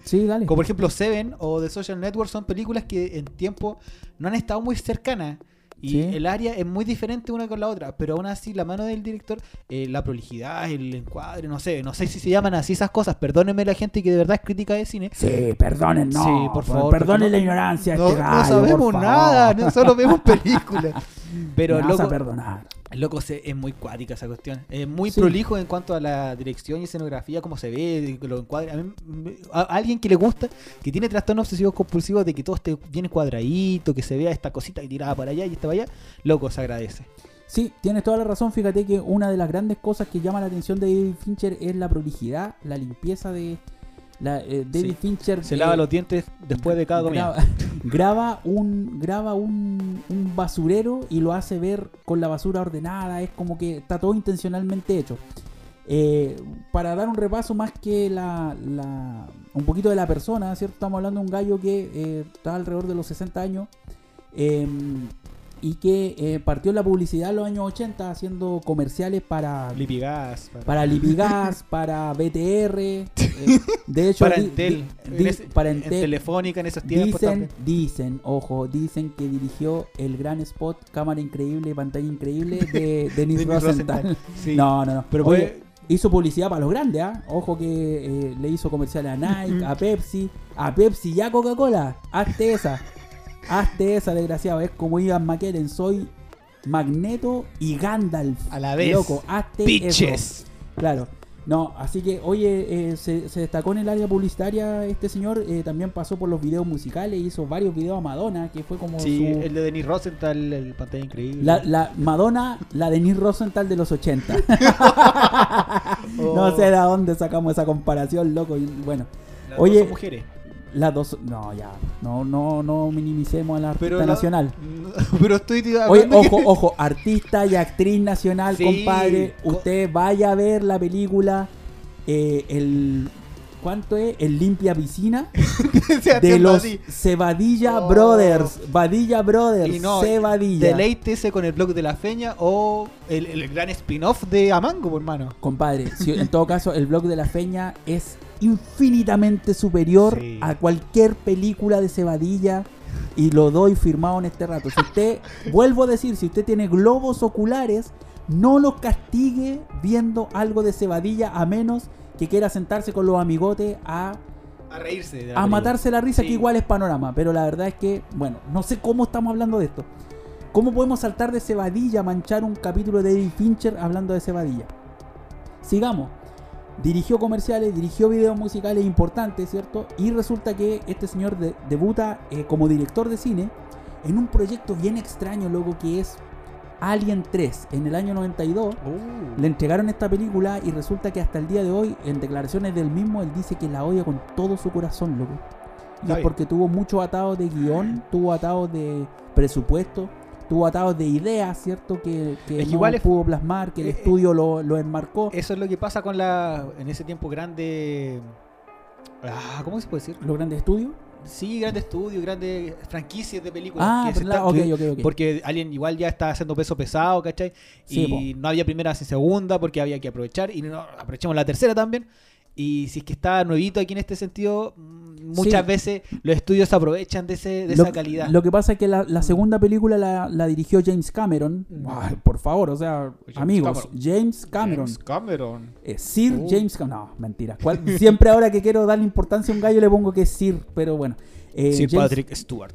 sí, dale.
como por ejemplo Seven o The Social Network son películas que en tiempo no han estado muy cercanas. Y
Sí.
el área es muy diferente una con la otra, pero aún así la mano del director, eh, la prolijidad, el encuadre, no sé, no sé si se llaman así esas cosas, perdónenme la gente que de verdad es crítica de cine.
Sí, perdonen, no.
Sí, por favor,
Perdonen la ignorancia.
No,
este
no sabemos nada, no solo vemos películas. (laughs) Pero
vas a
loco,
perdonar.
Loco se- es muy cuática esa cuestión. Es muy
Sí.
prolijo en cuanto a la dirección y escenografía, cómo se ve, los encuadres. A, mí, a alguien que le gusta, que tiene trastorno obsesivo compulsivo de que todo esté bien cuadradito, que se vea esta cosita que tirada para allá y esta para allá, loco, se agradece.
Sí, tienes toda la razón. Fíjate que una de las grandes cosas que llama la atención de David Fincher es la prolijidad, la limpieza de. La, eh, David
Sí.
Fincher
Se
eh,
lava los dientes después de cada comida.
graba, (laughs) graba un graba un, un basurero y lo hace ver con la basura ordenada. Es como que está todo intencionalmente hecho. Eh, para dar un repaso más que la, la- un poquito de la persona, ¿cierto? Estamos hablando de un gallo que eh, está alrededor de los 60 años eh, y que eh, partió en la publicidad en los años 80 haciendo comerciales para,
Lipigas.
para Lipigas, (laughs) para BTR. eh, de hecho,
para
di-
Entel.
di-
en
di-
ese-
para
en
Entel.
Telefónica en esos tiempos.
Dicen,
también.
dicen, ojo, dicen que dirigió el gran spot, cámara increíble, pantalla increíble de (laughs) Denis Rosenthal. (laughs)
Sí.
No, no, no.
Pero
Oye,
puede-
hizo publicidad para los grandes, ¿ah? Ojo que eh, le hizo comerciales a Nike, a Pepsi, a Pepsi y a Coca-Cola. Hazte esa. Hazte esa, desgraciado. Es como Ivan McKellen. Soy Magneto y Gandalf.
A la vez.
Loco, hazte
Bitches.
eso. Claro. No, así que, oye, eh, se, se destacó en el área publicitaria este señor. eh, también pasó por los videos musicales, hizo varios videos a Madonna, que fue como
Sí,
su-
el de Denis Rosenthal, el pantalla increíble.
la, la Madonna, la de Denise Rosenthal de los 80. (laughs)
Oh.
No sé de dónde sacamos esa comparación, loco. y Bueno,
Las
Oye,
dos son mujeres.
Las dos. No, ya. No, no, no minimicemos a la artista
la-
nacional. (laughs)
Pero estoy
Oye,
que-
ojo, ojo, artista y actriz nacional,
Sí,
compadre.
co-
Usted vaya a ver la película. eh, el. ¿Cuánto es? El Limpia Piscina. (laughs) De los. Cebadilla
Oh.
Brothers. Vadilla Brothers.
Y no,
Cebadilla.
Deleítese con el blog de la feña o el, el gran spin-off de Amango, hermano.
Compadre, si- en todo caso, el blog de la Feña es infinitamente superior
Sí.
a cualquier película de Cebadilla. Y lo doy firmado en este rato. Si usted, (laughs) vuelvo a decir, si usted tiene globos oculares, no lo castigue viendo algo de Cebadilla a menos que quiera sentarse con los amigotes a,
A reírse. de la
a
película.
matarse la risa,
Sí.
que igual es panorama. Pero la verdad es que, bueno, no sé cómo estamos hablando de esto. ¿Cómo podemos saltar de Cebadilla, manchar un capítulo de David Fincher hablando de Cebadilla? Sigamos. Dirigió comerciales, dirigió videos musicales importantes, ¿cierto? Y resulta que este señor de- debuta eh, como director de cine en un proyecto bien extraño, loco, que es Alien 3 en el año 92.
Uh.
Le entregaron esta película y resulta que hasta el día de hoy, en declaraciones del mismo, él dice que la odia con todo su corazón, loco. Y es porque tuvo muchos atados de guion, tuvo atados de presupuesto, tuvo atados de ideas, ¿cierto? Que, no
igual
pudo plasmar, que el
eh,
estudio lo, lo enmarcó.
Eso es lo que pasa con la. En ese tiempo grande. Ah, ¿Cómo se puede decir?
Los grandes estudios.
Sí, grandes estudios, grandes franquicias de películas.
Ah,
que se
¿verdad?
están-
ok,
que-
ok, ok.
Porque Alien igual ya está haciendo peso pesado, ¿cachai?
Sí,
y no había primera sin segunda porque había que aprovechar. Y no, aprovechemos la tercera también. Y si es que está nuevito aquí en este sentido, muchas
Sí.
veces los estudios se aprovechan de, ese, de
lo,
esa calidad.
Lo que pasa es que la, la segunda película la, la dirigió James Cameron.
Mm.
Ay, por favor, o sea,
James
amigos,
Cameron.
James Cameron.
James Cameron.
Eh, Sir
Oh.
James Cameron. No, mentira. ¿Cuál- (laughs) Siempre ahora que quiero darle importancia a un gallo le pongo que es Sir, pero bueno. Eh,
Sir
James-
Patrick Stewart.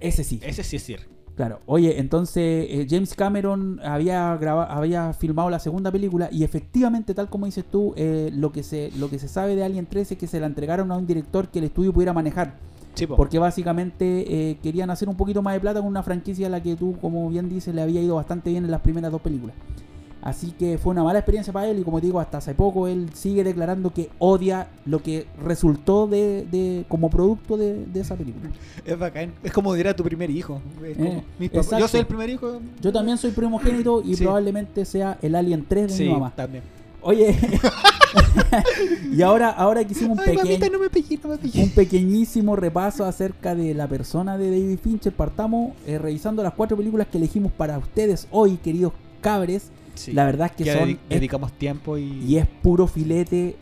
Ese sí.
Ese sí es Sir.
Claro, oye, entonces eh, James Cameron había graba- había filmado la segunda película y efectivamente, tal como dices tú, eh, lo que se lo que se sabe de Alien 3 es que se la entregaron a un director que el estudio pudiera manejar,
Sí, po.
porque básicamente eh, querían hacer un poquito más de plata con una franquicia a la que tú, como bien dices, le había ido bastante bien en las primeras dos películas. Así que fue una mala experiencia para él y como te digo, hasta hace poco él sigue declarando que odia lo que resultó de, de- como producto de, de esa película.
Es bacán. Es como dirá tu primer hijo. Como
Eh,
mis. Yo soy el primer hijo.
Yo también soy primogénito y
Sí.
probablemente sea el Alien 3 de
Sí,
mi mamá.
también.
Oye, (laughs) y ahora, ahora que hicimos un,
Ay, mamita,
pequeño,
no me pillé, no me pillé.
un pequeñísimo repaso acerca de la persona de David Fincher, partamos eh, revisando las cuatro películas que elegimos para ustedes hoy, queridos cabres.
Sí.
La verdad es que, son
dedi- dedicamos tiempo y.
y es puro filete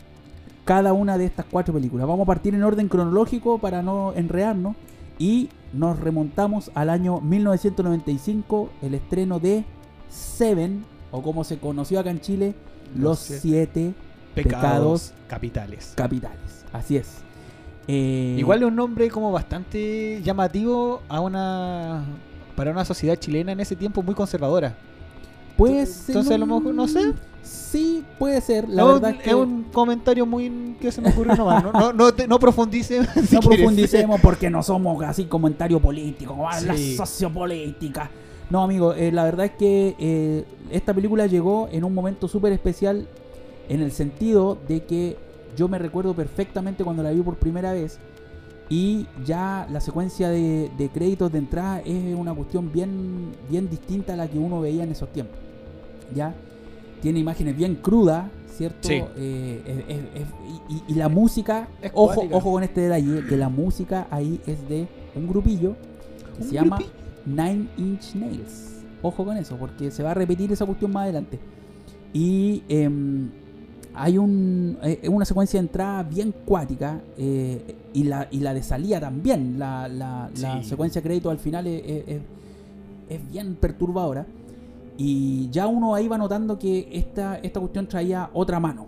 cada una de estas cuatro películas. Vamos a partir en orden cronológico para no enredarnos y nos remontamos al año 1995, el estreno de Seven, o como se conoció acá en Chile, Los
siete
Siete
pecados,
pecados
capitales.
Capitales. Así es. Eh,
Igual es un nombre como bastante llamativo a una para una sociedad chilena en ese tiempo muy conservadora.
Puede ser
entonces, a lo mejor, no sé.
Sí, puede ser. La
es,
verdad
un,
es que
es un comentario muy que se me ocurrió nomás. No, no, no, te- no profundice. (laughs) si
no
quieres.
profundicemos porque no somos así comentario político, ah, la sociopolítica. No, amigo, eh, la verdad es que eh, esta película llegó en un momento súper especial en el sentido de que yo me recuerdo perfectamente cuando la vi por primera vez y ya la secuencia de, de créditos de entrada es una cuestión bien, bien distinta a la que uno veía en esos tiempos. ¿Ya? Tiene imágenes bien crudas, ¿cierto?
Sí.
Eh, es- es- es- y, la música, ojo,
cuática.
ojo con este detalle, que la música ahí es de un grupillo que
Un
se llama. Nine Inch Nails. Ojo con eso, porque se va a repetir esa cuestión más adelante. Y em, hay un, eh, una secuencia de entrada bien cuática eh, y, la, y la de salida también. La, la- la
Sí.
secuencia de crédito al final es, es- es- es bien perturbadora. Y ya uno ahí va notando que esta, esta cuestión traía otra mano.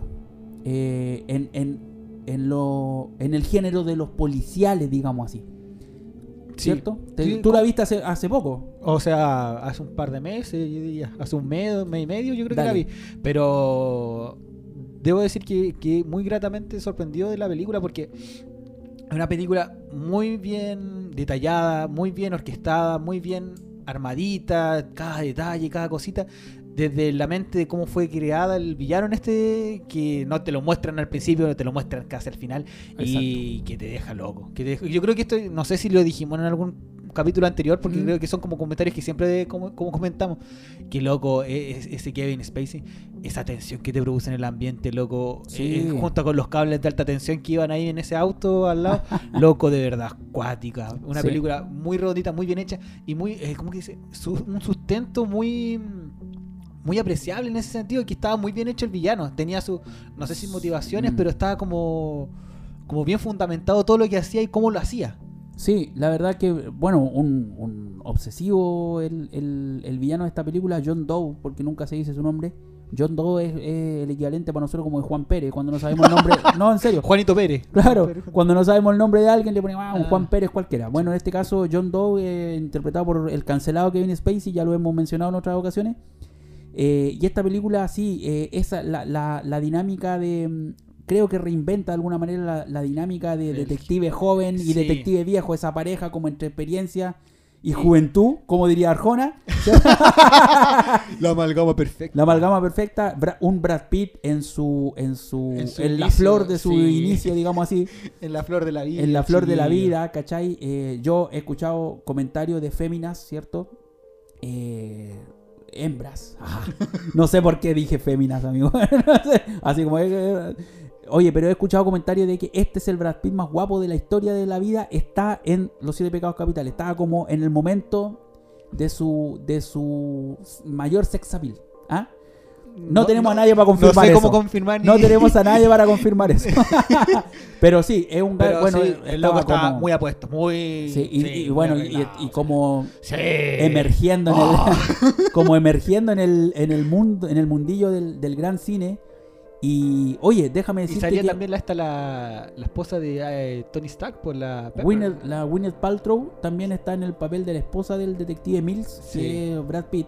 eh, en, en, en, lo, en el género de los policiales, digamos así.
Sí.
¿Cierto? Te-
Sí,
Tú la viste hace, hace poco.
O sea, hace un par de meses, yo diría. Hace un mes, mes y medio, yo creo
Dale.
que la vi. Pero debo decir que, que muy gratamente sorprendido de la película porque es una película muy bien detallada, muy bien orquestada, muy bien armadita, cada detalle, cada cosita. Desde la mente de cómo fue creada el villano en este, que no te lo muestran al principio, te lo muestran casi al final, y que te deja loco. Que te deja- Yo creo que esto, no sé si lo dijimos en algún capítulo anterior, porque
Mm.
creo que son como comentarios que siempre como, como comentamos. Que loco, e- es- ese Kevin Spacey, esa tensión que te produce en el ambiente, loco,
Sí.
eh, junto con los cables de alta tensión que iban ahí en ese auto al lado, (laughs) loco de verdad, cuática. Una
Sí.
película muy redondita, muy bien hecha y muy, eh, ¿cómo que dice? Su- un sustento muy muy apreciable en ese sentido que estaba muy bien hecho el villano tenía su no sé si motivaciones
Mm.
pero estaba como como bien fundamentado todo lo que hacía y cómo lo hacía
Sí, la verdad que, bueno, un, un obsesivo el, el- el villano de esta película, John Doe, porque nunca se dice su nombre. John Doe es, es el equivalente para nosotros como de Juan Pérez, cuando no sabemos el nombre. (laughs) no, en serio.
Juanito Pérez
Claro, cuando no sabemos el nombre de alguien le ponemos ah, un
Ah.
Juan Pérez cualquiera. Bueno, en este caso John Doe, eh, interpretado por el cancelado Kevin Spacey, ya lo hemos mencionado en otras ocasiones. Eh, y esta película, sí, eh, esa, la, la, la dinámica de... Creo que reinventa de alguna manera la, la dinámica de detective joven y
sí.
detective viejo, esa pareja como entre experiencia y juventud, como diría Arjona. (laughs)
La amalgama perfecta.
La amalgama perfecta, un Brad Pitt en su en su
En
la flor de su
sí.
inicio, digamos así, (laughs)
En la flor de la vida.
en la flor de la vida, ¿cachai? Eh, yo he escuchado comentarios de féminas, ¿cierto? Eh, hembras. Ah, no sé por qué dije féminas, amigo. (laughs) No sé, Así como que- Oye, pero he escuchado comentarios de que este es el Brad Pitt más guapo de la historia de la vida. Está en Los Siete Pecados Capitales. Estaba como en el momento de su de su mayor sex appeal. ¿Ah? No, tenemos a nadie para confirmar
No sé
eso.
cómo confirmar.
No
ni-
tenemos a nadie para (laughs) confirmar eso. (laughs) Pero sí, es un
Pero
bueno,
sí, el loco
estaba
está
como-
muy apuesto, muy.
sí, y,
sí,
y
muy
bueno, y, como emergiendo en
Oh.
el (laughs) como emergiendo en el en el mundo en el mundillo del, del gran cine y oye déjame
Y
decirte
salía
que
también la, esta, la, la esposa de eh, Tony Stark por la.
Gwyneth- la Gwyneth Paltrow también está en el papel de la esposa del detective Mills
Sí.
que es Brad Pitt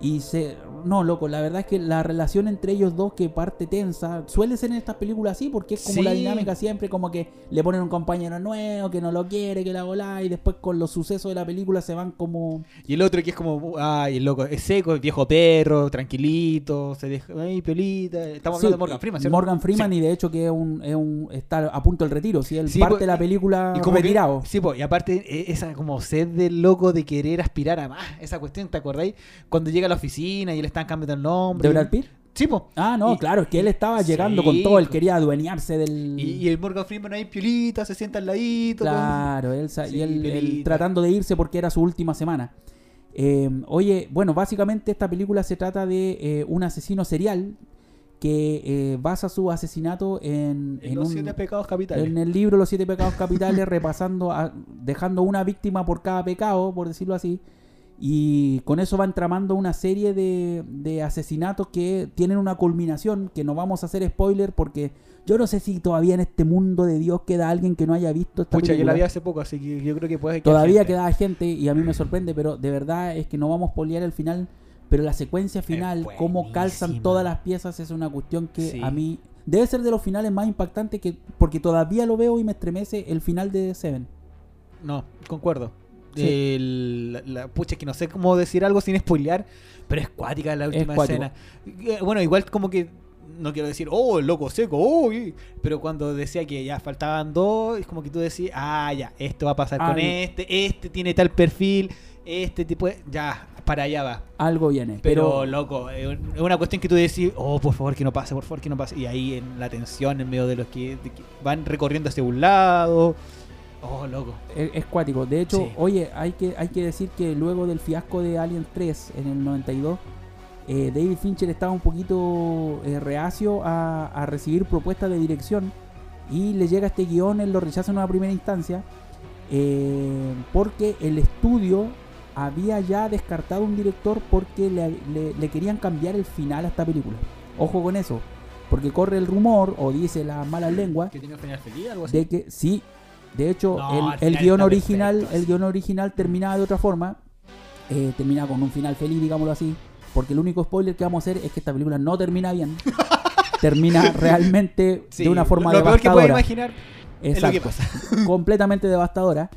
y se no loco la verdad es que la relación entre ellos dos que parte tensa suele ser en estas películas así porque es como la dinámica siempre como que le ponen un compañero nuevo que no lo quiere que la volá y después con los sucesos de la película se van como
Y el otro que es como. Ay, el loco. Es seco, es viejo perro, tranquilito, se deja. Ay, piolita. Estamos
Sí,
hablando de Morgan Freeman, ¿cierto?
Morgan Freeman
Sí.
y de hecho que es un, es un está a punto del retiro, si él parte
pues,
de la
y-
película
Y como que-
retirado.
sí, pues, y aparte e- esa como sed del loco de querer aspirar a más, esa cuestión, ¿te acordáis? Cuando llega a la oficina y le están cambiando el nombre.
¿De Brad Pitt?
Sí, pues.
Ah, no,
Y-
claro, es que él estaba llegando
Sí,
con todo, él quería adueñarse del...
Y, y el Morgan Freeman ahí piolita, se sienta al ladito.
Claro, él,
Sí,
y él, él tratando de irse porque era su última semana. Eh, oye, bueno, básicamente esta película se trata de eh, un asesino serial que eh, basa su asesinato en,
En
en
los
un-
siete pecados capitales.
en el libro Los Siete Pecados Capitales, (laughs) repasando, a- dejando una víctima por cada pecado, por decirlo así. Y con eso van tramando una serie de, de asesinatos que tienen una culminación, que no vamos a hacer spoiler porque yo no sé si todavía en este mundo de Dios queda alguien que no haya visto esta
Pucha, yo
película.
la vi hace poco, así que yo creo que puede que
Todavía
gente.
queda gente y a mí me sorprende, pero de verdad es que no vamos a poliar el final. Pero la secuencia final, cómo calzan todas las piezas, es una cuestión que
Sí.
a mí debe ser de los finales más impactantes que porque todavía lo veo y me estremece el final de Seven.
No, concuerdo.
Sí.
El- la, la- pucha, es que no sé cómo decir algo sin spoilear, pero es cuática la última escena. Eh, Bueno, igual como que no quiero decir, oh, el loco seco, oh, pero cuando decía que ya faltaban dos, es como que tú decís, ah, ya, esto va a pasar con este, este tiene tal perfil, este tipo, de- ya, para allá va.
Algo viene.
Pero,
Pero,
loco, es una cuestión que tú decís, oh, por favor que no pase, por favor que no pase. Y ahí en la tensión, en medio de los que, de que van recorriendo hacia un lado. Oh, loco.
es, es cuático. De hecho,
Sí.
oye, hay que, hay que decir que luego del fiasco de Alien 3 en el 92, eh, David Fincher estaba un poquito eh, reacio a, a recibir propuestas de dirección y le llega este guion, él lo rechaza en una primera instancia eh, porque el estudio había ya descartado un director porque le, le- le querían cambiar el final a esta película. Ojo con eso, porque corre el rumor o dice las malas lenguas
¿Que tiene final feliz algo así?
de que sí, de hecho
No,
el- el,
guion
original,
perfecto,
el guion original terminaba de otra forma, eh, terminaba con un final feliz, digámoslo así, porque el único spoiler que vamos a hacer es que esta película no termina bien, (laughs) termina realmente
Sí,
de una forma
Lo peor que
devastadora,
imaginar es lo que
Exacto.
pasa. (laughs)
completamente devastadora,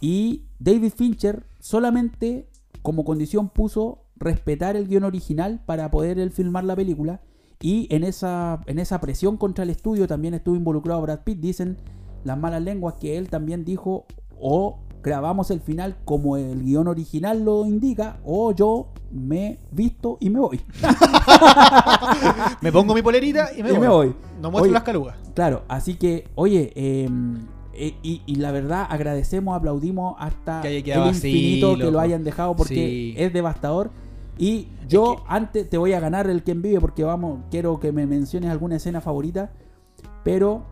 y David Fincher solamente como condición puso respetar el guion original para poder él filmar la película. Y en esa, en esa presión contra el estudio también estuvo involucrado Brad Pitt. Dicen las malas lenguas que él también dijo o grabamos el final como el guion original lo indica o yo me visto y me voy. (laughs)
Me pongo mi polerita y me,
Y
voy.
me voy.
No muestro
Oye,
las calugas.
Claro, así que, oye, eh, eh, y, y la verdad agradecemos, aplaudimos hasta
Que
el
así,
infinito que lo hayan dejado porque
Sí.
es devastador. Y yo
que-
antes te voy a ganar el quien vive porque vamos, quiero que me menciones alguna escena favorita, pero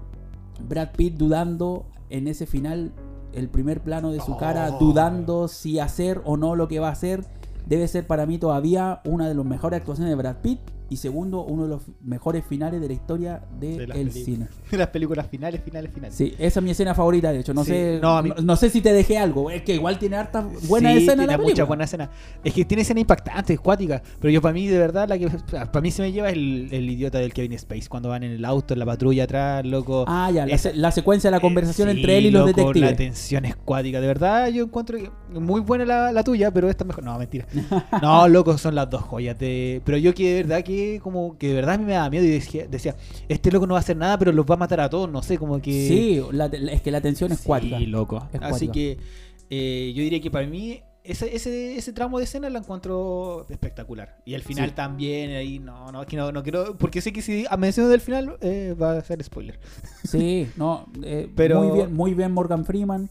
Brad Pitt dudando en ese final, el primer plano de su cara,
Oh.
dudando si hacer o no lo que va a hacer, debe ser para mí todavía una de las mejores actuaciones de Brad Pitt Y segundo, uno de los mejores finales de la historia del
De
el cine. (laughs)
Las películas finales, finales, finales.
Sí, esa es mi escena favorita, de hecho. No
Sí,
sé
no, mí-
no, no sé si te dejé algo. Es que igual tiene harta buena
Sí,
escena
tiene
la
mucha
película.
buena escena. Es que tiene escena impactante, cuática. Pero yo para mí, de verdad, la que para mí se me lleva el, el idiota del Kevin Space. Cuando van en el auto, en la patrulla atrás, loco.
Ah, ya, la, secuencia de la conversación
Eh, sí,
entre él y los
loco,
detectives.
La tensión es cuática. De verdad, yo encuentro que muy buena la, la tuya, pero esta mejor. No, mentira. (laughs) No, loco, son las dos joyas. de- Pero yo que de verdad que como que de verdad a mí me daba miedo y decía, decía, este loco no va a hacer nada, pero los va a matar a todos. No sé, como que.
Sí, la es que la tensión es
Sí,
cuática.
loco.
Es
Así que eh, yo diría que para mí ese, ese, ese tramo de escena lo encuentro espectacular. Y el final
Sí.
también, ahí no, no, es que no, no quiero, porque sé que si menciono del final eh, va a ser spoiler.
Sí, no, eh, (laughs)
Pero-
muy bien, muy bien Morgan Freeman.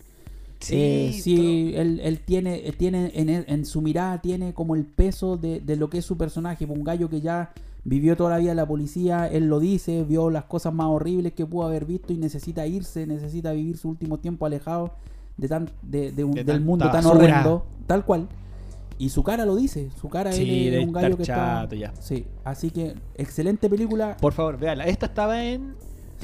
Eh, sí, él, él tiene, él tiene en, él- en su mirada tiene como el peso de, de lo que es su personaje. Un gallo que ya vivió toda la vida la policía, él lo dice, vio las cosas más horribles que pudo haber visto y necesita irse, necesita vivir su último tiempo alejado de tan, de, de del mundo tan
basura.
horrendo, tal cual. Y su cara lo dice, su cara
Sí,
es un gallo
estar
que
chato
está...
ya.
Sí, así que excelente película.
Por favor, véala. Esta estaba en,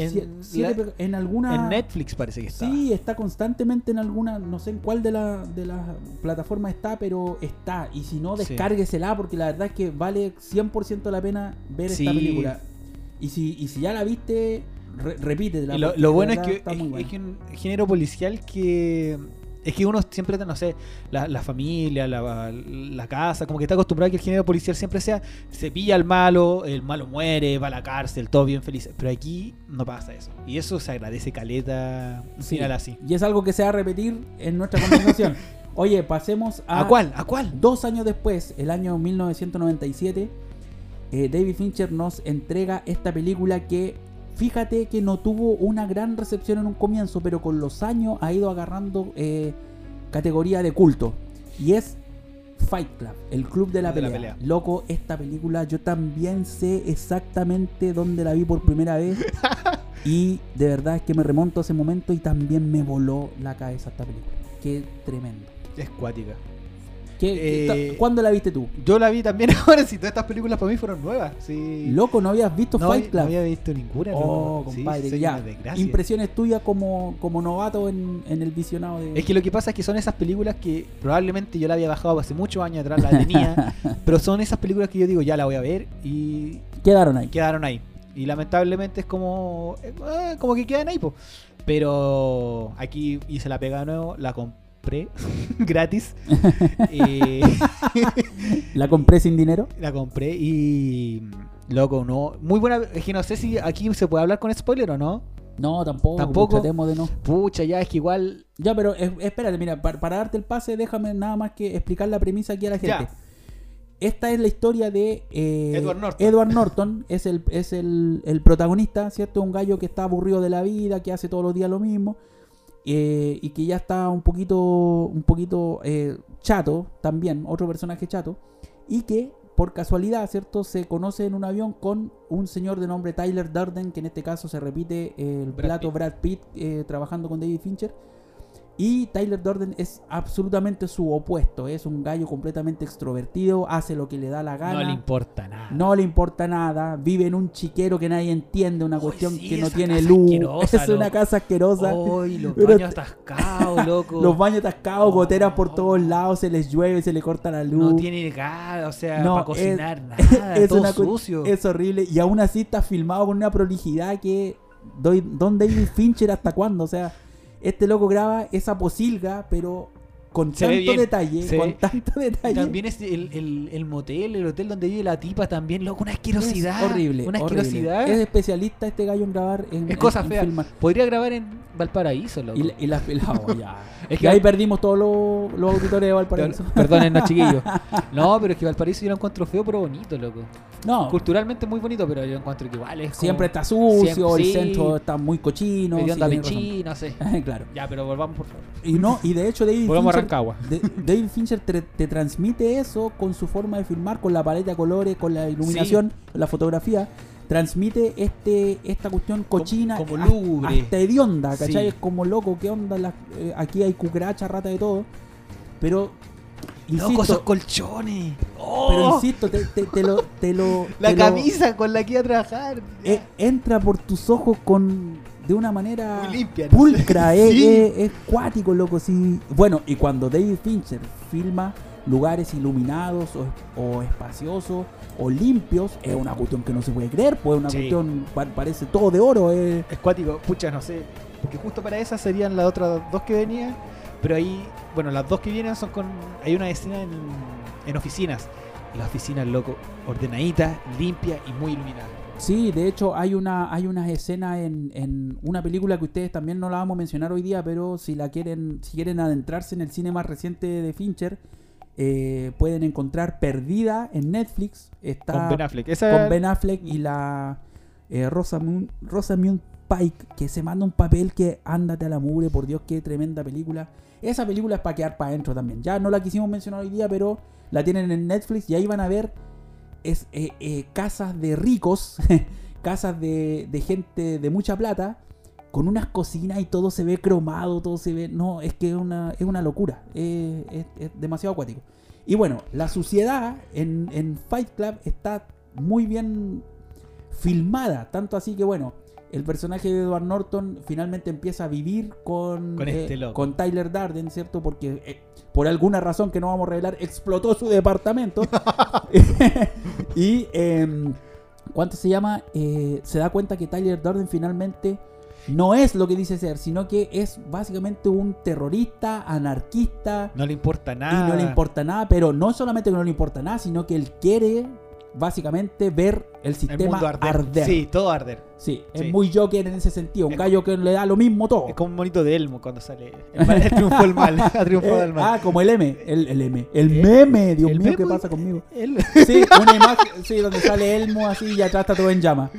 en,
Sie- siete
la-
pe- en alguna...
en Netflix, parece que estaba.
Sí, está constantemente en alguna, no sé en cuál de las de las plataformas está, pero está. Y si no,
Sí.
descárguesela porque la verdad es que vale 100% la pena ver
Sí.
esta película. Y si, y si ya la viste, re- repítela.
Y lo, lo bueno es que
está
es,
muy
es que un género policial que es que uno siempre, no sé, la, la familia, la, la casa, como que está acostumbrado a que el género policial siempre sea, se pilla al malo, el malo muere, va a la cárcel, todo bien feliz. Pero aquí no pasa eso. Y eso se agradece caleta.
Sí.
Mírala así.
Y es algo que se va a repetir en nuestra conversación. (laughs) Oye, pasemos a,
¿A cuál? ¿A cuál?
Dos años después, el año 1997, eh, David Fincher nos entrega esta película que, fíjate que no tuvo una gran recepción en un comienzo, pero con los años ha ido agarrando eh, categoría de culto. Y es Fight Club, el club de la,
De la
pelea.
pelea.
Loco, esta película yo también sé exactamente dónde la vi por primera vez. (laughs) y de verdad es que me remonto a ese momento y también me voló la cabeza esta película. Qué tremendo.
Es cuática.
¿Qué-
Eh,
¿Cuándo la viste tú?
Yo la vi también (laughs) ahora, si todas estas películas para mí fueron nuevas. Sí.
Loco, ¿no habías visto
no,
Fight Club?
no había visto ninguna.
oh,
no. Sí,
compadre, ya. Impresiones tuyas como, como novato en, en el visionado de...
Es que lo que pasa es que son esas películas que probablemente yo la había bajado hace muchos años atrás, la tenía, (laughs) pero son esas películas que yo digo, ya la voy a ver y
Quedaron ahí.
quedaron ahí. Y lamentablemente es como, eh, como que quedan ahí, po. Pero aquí hice la pega de nuevo, la compré (laughs) gratis. (laughs) Eh,
La compré sin dinero.
la compré y, loco, no. Muy buena. Es que no sé si aquí se puede hablar con spoiler o no.
No, tampoco.
Tampoco.
Tratemos de no.
Pucha, ya es que igual.
Ya, pero es- espérate, mira, para, para darte el pase, déjame nada más que explicar la premisa aquí a la gente.
Ya.
Esta es la historia de eh,
Edward Norton.
Edward Norton es el, es el, el protagonista, ¿cierto? Un gallo que está aburrido de la vida, que hace todos los días lo mismo. Eh, y que ya está un poquito, un poquito eh, chato también, otro personaje chato. Y que por casualidad, ¿cierto? Se conoce en un avión con un señor de nombre Tyler Durden, que en este caso se repite el
Brad
plato
Pitt.
Brad Pitt eh, trabajando con David Fincher. Y Tyler Durden es absolutamente su opuesto. Es un gallo completamente extrovertido, hace lo que le da la gana.
No le importa nada.
No le importa nada, vive en un chiquero que nadie entiende, una
Uy,
cuestión
sí,
que no tiene luz, (laughs) es una casa asquerosa,
Uy, los
Pero
baños atascados, (laughs) loco.
los baños atascados,
Oh.
goteras por todos lados, se les llueve, se le corta la luz.
No tiene gas, o sea,
No,
para cocinar
es- (laughs)
nada,
es
todo
una cu-
sucio.
Es horrible y aún así está filmado con una prolijidad que Don David Fincher hasta cuándo, o sea, este loco graba esa posilga, pero con
Se
tanto detalle,
se
con tanto detalle.
También es el, el, el motel, el hotel donde vive la tipa también, loco, una asquerosidad.
Es horrible.
Una
horrible.
asquerosidad.
Es especialista este gallo en grabar en,
Es cosa
en
fea. Podría grabar en Valparaíso, loco.
Y, la- y las oh, ya. (laughs)
Es
Y
que-
ahí perdimos todos los, los auditores de Valparaíso.
Per- Perdónennos, chiquillos. (laughs) No, pero es que Valparaíso yo lo encuentro feo, pero bonito, loco.
No,
Culturalmente muy bonito, pero yo encuentro que igual es. como
siempre está sucio,
Siempre-
el
sí.
centro está muy cochino. sí,
no sé. (laughs)
claro.
Ya, pero volvamos por favor.
Y no, y de hecho David
Volvamos a
Fincher, de- David Fincher te, te transmite eso con su forma de filmar, con la paleta de colores, con la iluminación, con la fotografía. Transmite este esta cuestión cochina,
como
hasta-
lúgubre.
hasta hedionda, ¿cachai?
Sí.
Es como loco, ¿qué onda? La- eh, aquí hay cucaracha, rata de todo. Pero,
Loco,
insisto,
esos colchones.
pero insisto, te, te- te lo, te lo-
La
te lo-
camisa con la que iba a trabajar.
eh, entra por tus ojos con de una manera
Muy limpia, no
pulcra, (laughs) es,
Sí.
es- es cuático, loco. Sí. Bueno, y cuando David Fincher filma lugares iluminados o, o espaciosos o limpios, es una cuestión que no se puede creer, pues una
Sí.
cuestión pa- parece todo de oro. eh.
Es cuático, pucha, no sé. Porque justo para esas serían las otras dos que venían. Pero ahí, bueno, las dos que vienen son con. Hay una escena en, en oficinas. La oficina, loco, ordenadita, limpia y muy iluminada.
Sí, de hecho hay una hay una escena en, en una película que ustedes también no la vamos a mencionar hoy día, pero si la quieren si quieren adentrarse en el cine más reciente de Fincher, eh, pueden encontrar Perdida en Netflix. Está
Con Ben Affleck. Esa
con Ben Affleck y la eh, Rosamund, Rosamund Pike, que se manda un papel que ándate a la mugre, por Dios, qué tremenda película. Esa película es para quedar para adentro también. Ya no la quisimos mencionar hoy día, pero la tienen en Netflix y ahí van a ver es, eh, eh, casas de ricos, (laughs) casas de, de gente de mucha plata, con unas cocinas y todo se ve cromado, todo se ve... No, es que es una, es una locura, eh, es, es demasiado acuático. Y bueno, la suciedad en, en Fight Club está muy bien filmada, tanto así que bueno, el personaje de Edward Norton finalmente empieza a vivir con,
Con este
eh, con Tyler Darden, ¿cierto? Porque eh, por alguna razón que no vamos a revelar, explotó su departamento. (laughs) (laughs) y, eh, ¿cuánto se llama? Eh, se da cuenta que Tyler Darden finalmente no es lo que dice ser, sino que es básicamente un terrorista, anarquista,
no le importa nada.
y no le importa nada, pero no solamente que no le importa nada, sino que él quiere básicamente ver el sistema
arder.
arder.
Sí, todo arder.
Sí,
Sí.
es muy Joker en ese sentido, un
Es-
gallo que le da lo mismo todo.
Es como un monito de Elmo cuando sale. (laughs) El mal triunfó el mal. Ha triunfado
Eh,
el mal.
ah, como el M, el, el M, el
¿Eh?
meme, Dios mío, ¿qué pasa conmigo? Sí, una imagen, sí, donde sale Elmo así y atrás está todo en llama.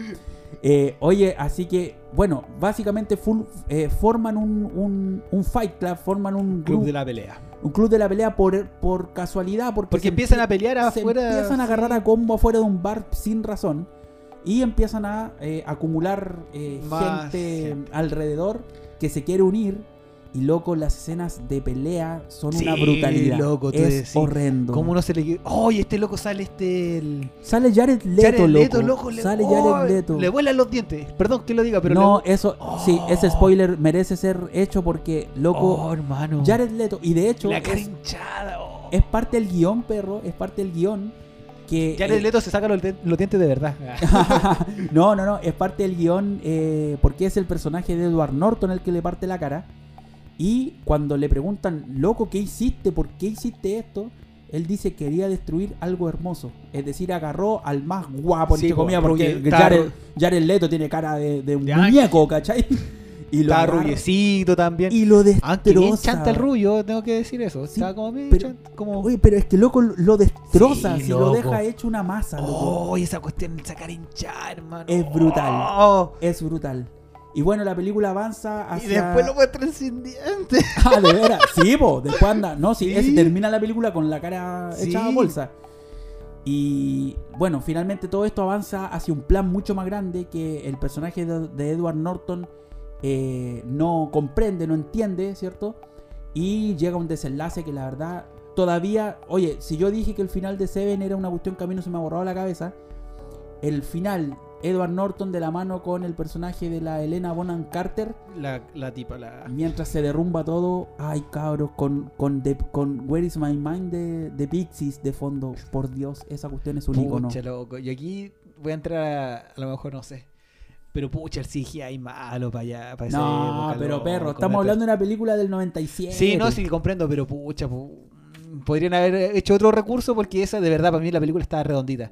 Eh, oye, así que, bueno, básicamente full- eh, forman un, un, un fight club, forman un
Club
club,
de la pelea.
Un club de la pelea por, por casualidad, porque,
Porque
se
empiezan
empie-
a pelear
se
afuera.
empiezan a agarrar a combo afuera de un bar sin razón y empiezan a eh, acumular eh, gente. alrededor que se quiere unir. Y loco, las escenas de pelea son una brutalidad.
loco,
es
decís,
horrendo.
¿Cómo no se le ¡Oye, este loco sale este. El...
Sale Jared Leto,
Jared Leto,
loco.
loco, le-
Sale
¡Oh!
Jared Leto.
Le vuelan los dientes. Perdón que lo diga, pero.
no,
le...
eso, sí, ese
Oh.
spoiler merece ser hecho porque, loco,
Oh, hermano.
Jared Leto, y de hecho,
La cara
es,
hinchada. oh.
es parte del guion, perro, es parte del guion que...
Jared
eh,
Leto se saca los, los dientes de verdad. (laughs) (laughs)
no, no, no, es parte del guion eh, porque es el personaje de Edward Norton el que le parte la cara. Y cuando le preguntan, loco, ¿qué hiciste? ¿Por qué hiciste esto? Él dice que quería destruir algo hermoso. Es decir, agarró al más guapo,
Sí,
comillas, porque
está
Jared, Jared Leto tiene cara de, de un
De
muñeco, ¿cachai? (laughs) Y lo
Está rubiecito también.
y lo
Aunque bien
destroza.
chanta el rubio, tengo que decir eso.
Sí,
Está como
pero-
chanta, como...
Oye, pero es que loco lo destroza,
Sí,
si lo deja hecho una masa, loco.
Oh, y esa cuestión de sacar hinchar, hermano.
Es brutal.
Oh.
Es brutal. Y bueno, la película avanza hacia...
Y después lo muestran sin dientes. (laughs)
Ah, de veras. Sí, po. Después anda. No, sí, termina la película con la cara
Sí.
echada a bolsa. Y bueno, finalmente todo esto avanza hacia un plan mucho más grande que el personaje de, de Edward Norton eh, no comprende, no entiende, ¿cierto? Y llega un desenlace que la verdad todavía, oye, si yo dije que el final de Seven era una cuestión que a mí no se me ha borrado la cabeza, el final, Edward Norton de la mano con el personaje de la Elena Bonham Carter,
La, la tipa, la...
mientras se derrumba todo, ay cabros, con, con, The- con Where is My Mind de, de Pixies de fondo, por Dios, esa cuestión es un icono.
Pucha, loco. Y aquí voy a entrar a, a lo mejor, no sé. Pero pucha, el CGI malo para allá, para
No, pero
loco,
perro, estamos hablando de una película del 97.
Sí, no, sí, comprendo, pero pucha, pu- podrían haber hecho otro recurso porque esa, de verdad, para mí la película estaba redondita.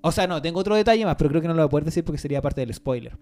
O sea, no, tengo otro detalle más, pero creo que no lo voy a poder decir porque sería parte del spoiler.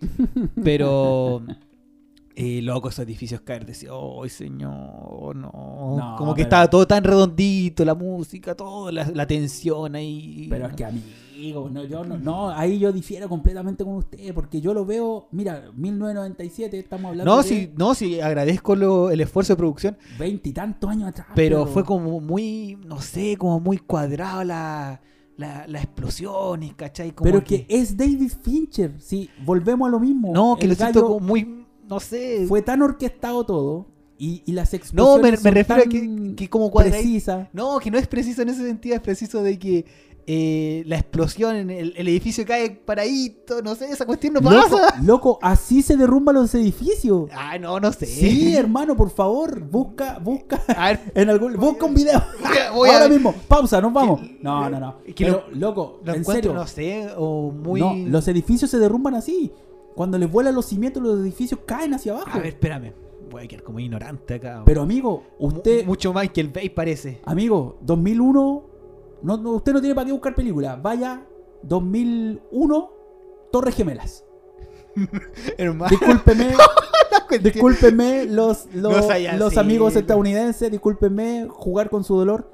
Pero, (laughs) eh, loco, esos edificios caer, decía, ¡ay, señor! No.
No,
Como que
pero-
estaba todo tan redondito, la música, todo, la, la tensión ahí.
Pero es que amigo, no, yo no, no, ahí yo difiero completamente con usted, porque yo lo veo, mira, 1997, estamos hablando
No,
de
sí, no, sí, agradezco lo- el esfuerzo de producción,
veintitantos años atrás.
pero fue como muy, no sé, como muy cuadrado la, la, las explosiones, ¿cachai? Como
Pero que es David Fincher, sí, volvemos a lo mismo.
No, que
El
lo siento como muy, no sé.
Fue tan orquestado todo y, y las
no,
explosiones
me, me
son
refiero a que, que como cuadradito.
precisas.
No, que no es preciso en ese sentido, es preciso de que eh, la explosión, en el, el edificio cae paradito, no sé, esa cuestión no
Loco,
pasa. (laughs)
loco, así se derrumban los edificios.
Ay, no, no sé.
Sí, hermano, por favor, busca, busca (laughs)
A ver, (laughs)
en algún, busca un video.
voy
Ahora mismo, pausa, nos vamos. No, no, no.
que
Pero, loco,
lo
en
encuentro,
serio.
no sé, o muy...
No, los edificios se derrumban así. Cuando les vuelan los cimientos, los edificios caen hacia abajo.
A ver, espérame. Voy a quedar como ignorante acá.
Pero amigo, usted,
Mu- Mucho más que el Bay parece.
amigo, 2001, no, no, usted no tiene para qué buscar películas. Vaya, 2001, Torres Gemelas. (laughs)
Hermano.
Discúlpeme, (laughs) discúlpeme los, los,
No
amigos estadounidenses, discúlpeme jugar con su dolor.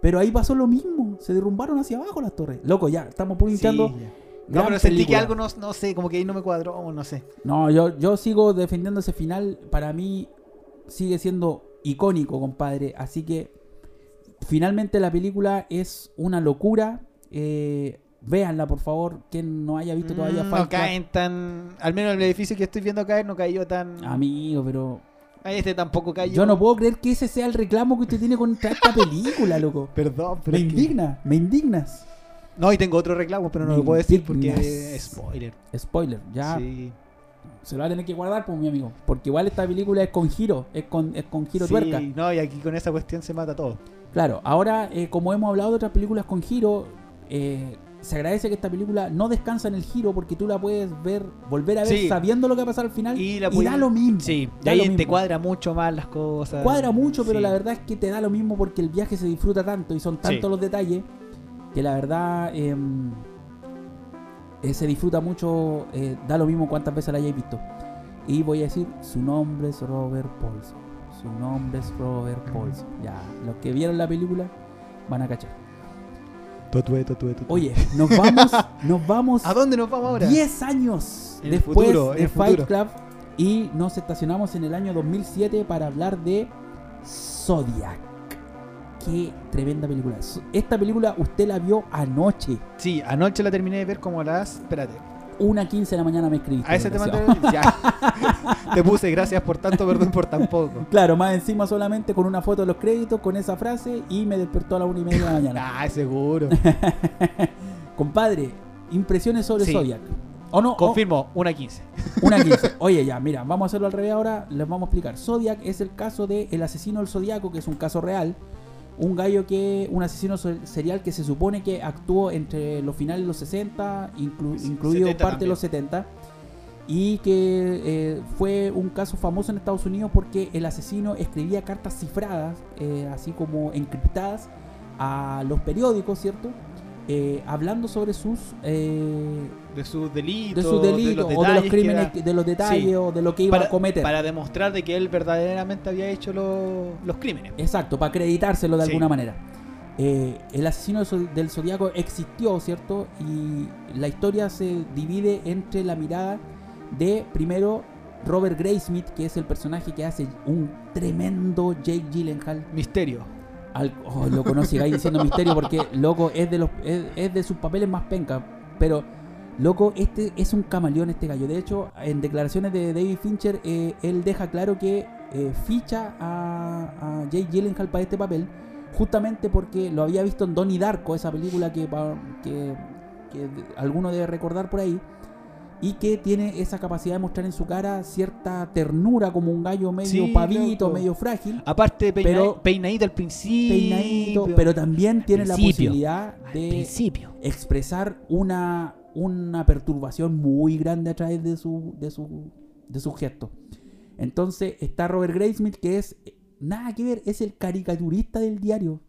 Pero ahí pasó lo mismo, se derrumbaron hacia abajo las torres. Loco, ya, estamos
Sí,
publicando.
ya. No, pero sentí que algo no, no sé, como que ahí no me cuadró, no sé.
No, yo, yo sigo defendiendo ese final. Para mí sigue siendo icónico, compadre. Así que finalmente la película es una locura. Eh, véanla, por favor. Quien no haya visto todavía
Mm, no caen tan. Al menos el edificio que estoy viendo caer no cayó tan.
Amigo, pero
Este tampoco cayó.
yo no puedo creer que ese sea el reclamo que usted tiene contra esta película, loco. (laughs)
Perdón, pero.
Me
que-
indigna, me indignas.
No, y tengo otro reclamo, pero no
Me
lo puedo decir porque es spoiler.
Spoiler, ya
Sí.
se lo va a tener que guardar, pues, mi amigo. Porque igual esta película es con giro, es con, es con giro
Sí,
tuerca.
No, y aquí con esa cuestión se mata todo.
Claro, ahora, eh, como hemos hablado de otras películas con giro, eh, se agradece que esta película no descansa en el giro porque tú la puedes ver, volver a ver
Sí.
sabiendo lo que va a pasar al final
Y
y,
la
da
puedes-
lo mismo.
Sí, y
da
ahí te
mismo.
cuadra mucho más las cosas.
Cuadra mucho, pero
Sí.
la verdad es que te da lo mismo porque el viaje se disfruta tanto y son tantos
Sí.
los detalles que la verdad em, eh, se disfruta mucho, da lo mismo cuántas veces la hayáis visto. Y voy a decir, su nombre es Robert Paulson. Su nombre es Robert Paulson. Ya, los que vieron la película van a cachar.
Totue, totue, totue.
Oye, nos vamos, (laughs) nos vamos
¿A dónde nos vamos ahora?
10 años
el
después
futuro,
de Fight
futuro.
Club y nos estacionamos en el año 2007 para hablar de Zodiac. Qué tremenda película. Esta película usted la vio anoche.
Sí, anoche la terminé de ver como a las. Espérate.
Una 15 de la mañana me escribiste.
A ese te
desgraciado.
mandé. Ya. (laughs) te puse gracias por tanto, perdón por tan poco.
Claro, más encima solamente con una foto de los créditos, con esa frase y me despertó a la una y media de la mañana. (laughs)
Ah, seguro. (laughs)
Compadre, impresiones sobre
Sí.
Zodiac. ¿O no?
Confirmo, una 15.
Una 15. Oye, ya, mira, vamos a hacerlo al revés ahora. Les vamos a explicar. Zodiac es el caso de El asesino del Zodiaco, que es un caso real. Un gallo que, un asesino serial que se supone que actuó entre los finales de los 60, inclu- incluido
70
parte de los 70. Y que eh, fue un caso famoso en Estados Unidos porque el asesino escribía cartas cifradas, eh, así como encriptadas, a los periódicos, ¿cierto? Eh, hablando sobre sus eh,
De sus delitos.
de sus delitos
los
o de los crímenes,
era-
de los detalles
Sí.
o de lo que iba
para,
a cometer.
para demostrar de que él verdaderamente había hecho lo- los crímenes.
Exacto, para acreditárselo de
Sí.
alguna manera. Eh, el asesino del zodiaco existió, ¿cierto? Y la historia se divide entre la mirada de, primero, Robert Graysmith, que es el personaje que hace un tremendo Jake Gyllenhaal.
Misterio.
Oh, loco, no sigáis diciendo misterio porque, loco, es de, los, es, de sus papeles más penca. Pero, loco, este es un camaleón, este gallo. De hecho, en declaraciones de David Fincher, eh, él deja claro que eh, ficha a, a Jake Gyllenhaal para este papel justamente porque lo había visto en Donnie Darko, esa película que, que, que alguno debe recordar por ahí. Y que tiene esa capacidad de mostrar en su cara cierta ternura como un gallo medio
Sí,
pavito,
loco.
medio frágil
Aparte, peina-
Pero-
peinadito al principio.
peinadito, pero también tiene la posibilidad de
principio.
expresar una, una perturbación muy grande a través de su, de su, de su gesto. Entonces está Robert Graysmith, que es nada que ver, es el caricaturista del diario.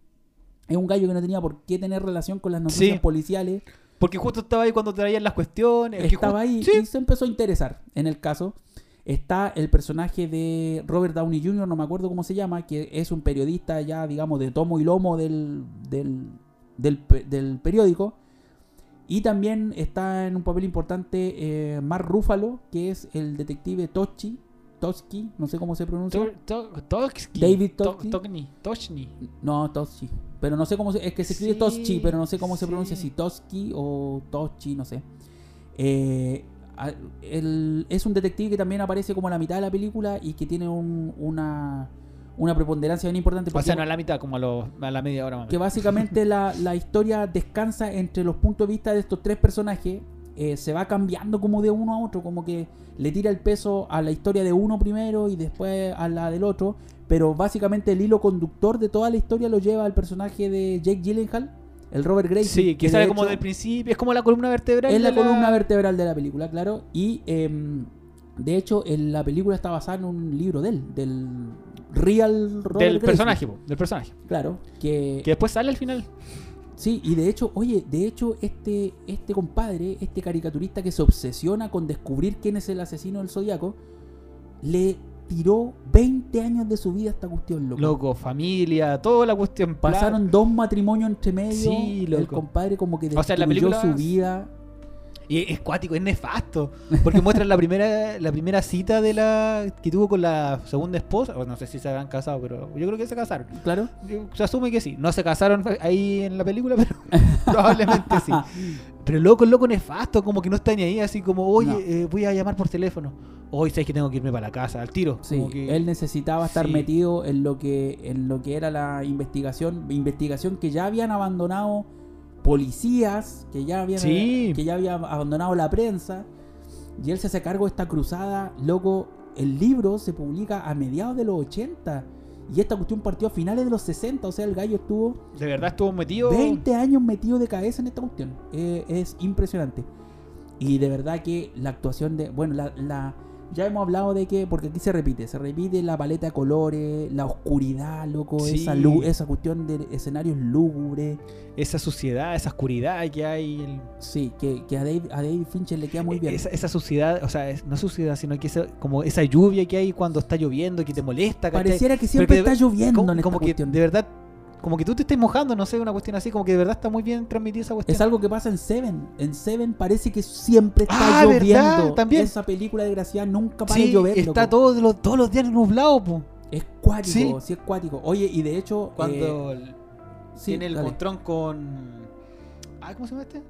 Es un gallo que no tenía por qué tener relación con las noticias
Sí.
policiales.
Porque justo estaba ahí cuando traían las cuestiones.
Estaba ahí
Sí.
y se empezó a interesar en el caso. Está el personaje de Robert Downey Jr., no me acuerdo cómo se llama, que es un periodista ya, digamos, de tomo y lomo del, del, del periódico. Y también está en un papel importante eh, Mark Ruffalo, que es el detective Tochi, Toski, no sé cómo se pronuncia.
To- to- Toksky.
David
To-. Tokni. Tochni.
No, Tochi. Pero no sé cómo se... Es que se escribe
Sí,
Toschi, pero no sé cómo se pronuncia, si Toski o Tochi, no sé. Eh, el- es un detective que también aparece como a la mitad de la película y que tiene un- una, una preponderancia bien importante.
O sea, no a la mitad, como a, los- a la media hora más.
que básicamente la, la historia descansa entre los puntos de vista de estos tres personajes. Eh, se va cambiando como de uno a otro, como que le tira el peso a la historia de uno primero y después a la del otro. Pero básicamente el hilo conductor de toda la historia lo lleva el personaje de Jake Gyllenhaal, el Robert Gracie.
Sí, que
de
sale como
hecho
del principio, es como la columna vertebral.
Es la columna vertebral de la película, claro. Y em, de hecho, en la película está basada en un libro de él, del Real Robert
Del personaje, po, del personaje.
Claro, que
Que después sale al final.
Sí, y de hecho, oye, de hecho, este, este compadre, este caricaturista que se obsesiona con descubrir quién es el asesino del zodiaco, le tiró 20 años de su vida a esta cuestión, loco.
Loco, familia, toda la cuestión.
Pasaron dos matrimonios entre medio.
Sí,
El
loco.
compadre como que
O
destruyó
sea, la película-
su vida.
Y es cuático, es nefasto. Porque muestran la primera la primera cita de la que tuvo con la segunda esposa. O no sé si se habían casado, pero yo creo que se casaron.
Claro.
Se asume que sí. No se casaron ahí en la película, pero (laughs) probablemente sí. Pero loco, loco nefasto, como que no está ni ahí, así como, oye,
No.
eh, voy a llamar por teléfono. Hoy sabes que tengo que irme para la casa, al tiro.
Sí,
Como que-
él necesitaba estar
Sí.
metido en lo que en lo que era la investigación, investigación que ya habían abandonado policías, que ya habían
Sí.
que ya había abandonado la prensa y él se hace cargo de esta cruzada, loco, el libro se publica a mediados de los 80 y esta cuestión partió a finales de los 60, o sea, el gallo estuvo
de verdad estuvo metido.
20 años metido de cabeza en esta cuestión. Eh, es impresionante. Y de verdad que la actuación de. Bueno, la, la- ya hemos hablado de que. Porque aquí se repite. Se repite la paleta de colores, la oscuridad, loco.
Sí.
Esa, luz, esa cuestión de escenarios lúgubres.
Esa suciedad, esa oscuridad que hay. el-
Sí, que, que a, Dave, a David Fincher le queda muy bien.
Esa, esa suciedad, o sea, es- no suciedad, sino que esa, como esa lluvia que hay cuando está lloviendo, que te molesta. ¿cachai?
Pareciera que siempre
Pero que
está lloviendo
como,
en esta
como que
cuestión.
de verdad, como que tú te estés mojando, no sé, una cuestión así, como que de verdad está muy bien transmitida esa cuestión.
Es algo que pasa en Seven. En Seven parece que siempre está
Ah,
lloviendo.
¿verdad? También.
Esa película desgraciada nunca para
sí,
de llover.
está
loco.
todos los, todos los días nublado, po.
Es cuático,
Sí.
sí. es cuático. Oye, y de hecho.
Cuando
eh, sí,
tiene el
dale.
montrón con. Ah, ¿cómo se llama este?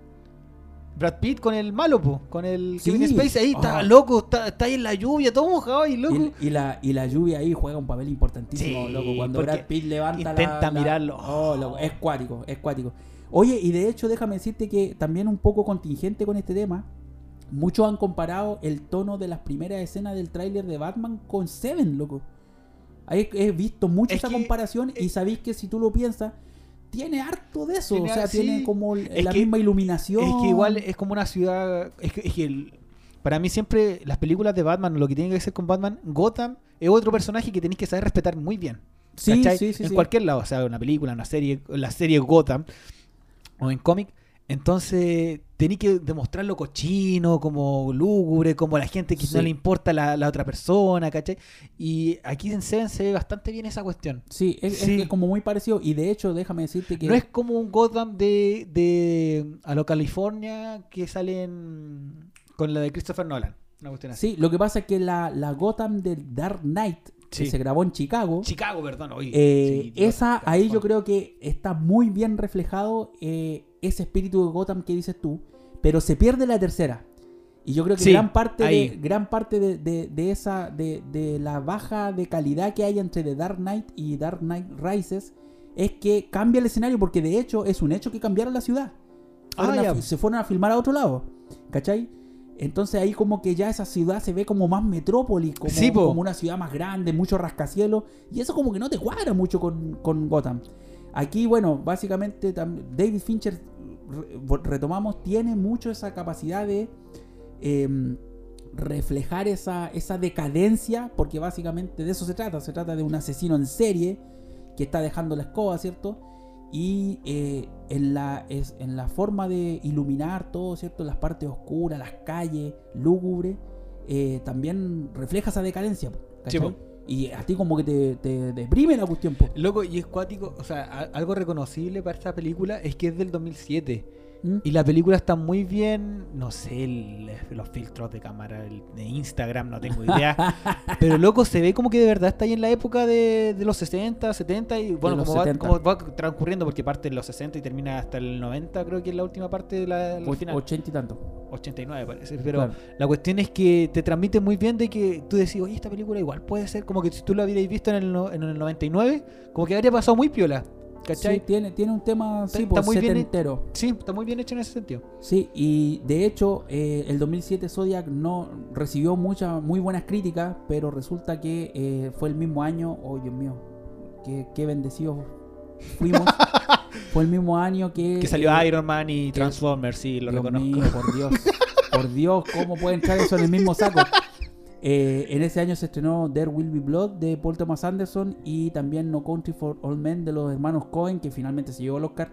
Brad Pitt con el malo, po. Con el
Sí.
Kevin Spacey ahí, está loco, está, está ahí en la lluvia, todo mojado y loco.
Y, y la, y la lluvia ahí juega un papel importantísimo,
Sí,
loco. Cuando Brad Pitt levanta la-
intenta
la,
mirarlo.
Oh, loco, es cuático, es cuático. Oye, y de hecho, déjame decirte que también un poco contingente con este tema. Muchos han comparado el tono de las primeras escenas del tráiler de Batman con Seven, loco. Ahí he visto mucho
Es
esa
que-
comparación y sabéis que si tú lo piensas, tiene harto de eso.
Tiene-
o sea,
sí.
tiene como
Es
la
que-
misma iluminación.
Es que igual es como una ciudad. Es que, es que el- para mí, siempre las películas de Batman, lo que tiene que hacer con Batman, Gotham es otro personaje que tenéis que saber respetar muy bien.
Sí, sí, sí,
en cualquier lado, o sea, una película, una serie, la serie Gotham o en cómic. Entonces, tenéis que demostrarlo cochino, como lúgubre, como la gente que
Sí.
no le importa la, la otra persona, ¿cachai? Y aquí en Seven se ve bastante bien esa cuestión.
Sí, es,
Sí.
como muy parecido. Y de hecho, déjame decirte que.
No es como un Gotham de, de a lo California que salen con la de Christopher Nolan. Una cuestión así.
Sí, lo que pasa es que la, la Gotham de Dark Knight,
Sí.
que se grabó en Chicago,
Chicago, perdón. oye,
eh,
sí, Dios,
esa ahí yo creo que está muy bien reflejado eh, ese espíritu de Gotham que dices tú, pero se pierde la tercera. Y yo creo que
Sí,
gran parte,
ahí.
de, gran parte de, de- de esa de, de la baja de calidad que hay entre The Dark Knight y Dark Knight Rises es que cambia el escenario porque de hecho es un hecho que cambiaron la ciudad. Fueron
Ah,
a se fueron a filmar a otro lado. ¿Cachai? Entonces ahí como que ya esa ciudad se ve como más metrópoli, como,
Sí, po.
como una ciudad más grande, mucho rascacielos. Y eso como que no te cuadra mucho con, con Gotham. Aquí, bueno, básicamente David Fincher, re- retomamos, tiene mucho esa capacidad de em, reflejar esa, esa decadencia, porque básicamente de eso se trata. Se trata de un asesino en serie que está dejando la escoba, ¿cierto? Y eh, en, la, es, en la forma de iluminar todo, ¿cierto? Las partes oscuras, las calles, lúgubre, eh, también refleja esa decadencia. Y a ti como que te, te deprime la cuestión, po.
Loco, y es cuático, o sea, a- algo reconocible para esta película es que es del 2007.
¿Mm?
Y la película está muy bien, no sé, el- los filtros de cámara el- de Instagram, no tengo idea. (laughs) pero loco, se ve como que de verdad está ahí en la época de, de los 60, 70 y bueno, como va,
70.
como va transcurriendo porque parte en los 60 y termina hasta el 90, creo que es la última parte de la, la
Och-
final.
80 y tanto.
89 parece, pero
Claro.
la cuestión es que te transmite muy bien de que tú decís, oye, esta película igual puede ser como que si tú la hubierais visto en el, en el 99, como que habría pasado muy piola, ¿cachai?
Sí, tiene, tiene un tema sí,
Está
pues,
muy bien
setentero.
Sí, está muy bien hecho en ese sentido.
Sí, y de hecho, eh, el 2007 Zodiac no recibió muchas, muy buenas críticas, pero resulta que eh, fue el mismo año. Oh, Dios mío, qué, qué bendecidos fuimos. (laughs) fue el mismo año que.
Que salió
eh,
Iron Man y Transformers, sí, lo
Dios
reconozco.
mío, por Dios. Por Dios, ¿cómo puede entrar eso en el mismo saco? Eh, en ese año se estrenó There Will Be Blood de Paul Thomas Anderson y también No Country for Old Men de los hermanos Cohen, que finalmente se llevó el Oscar.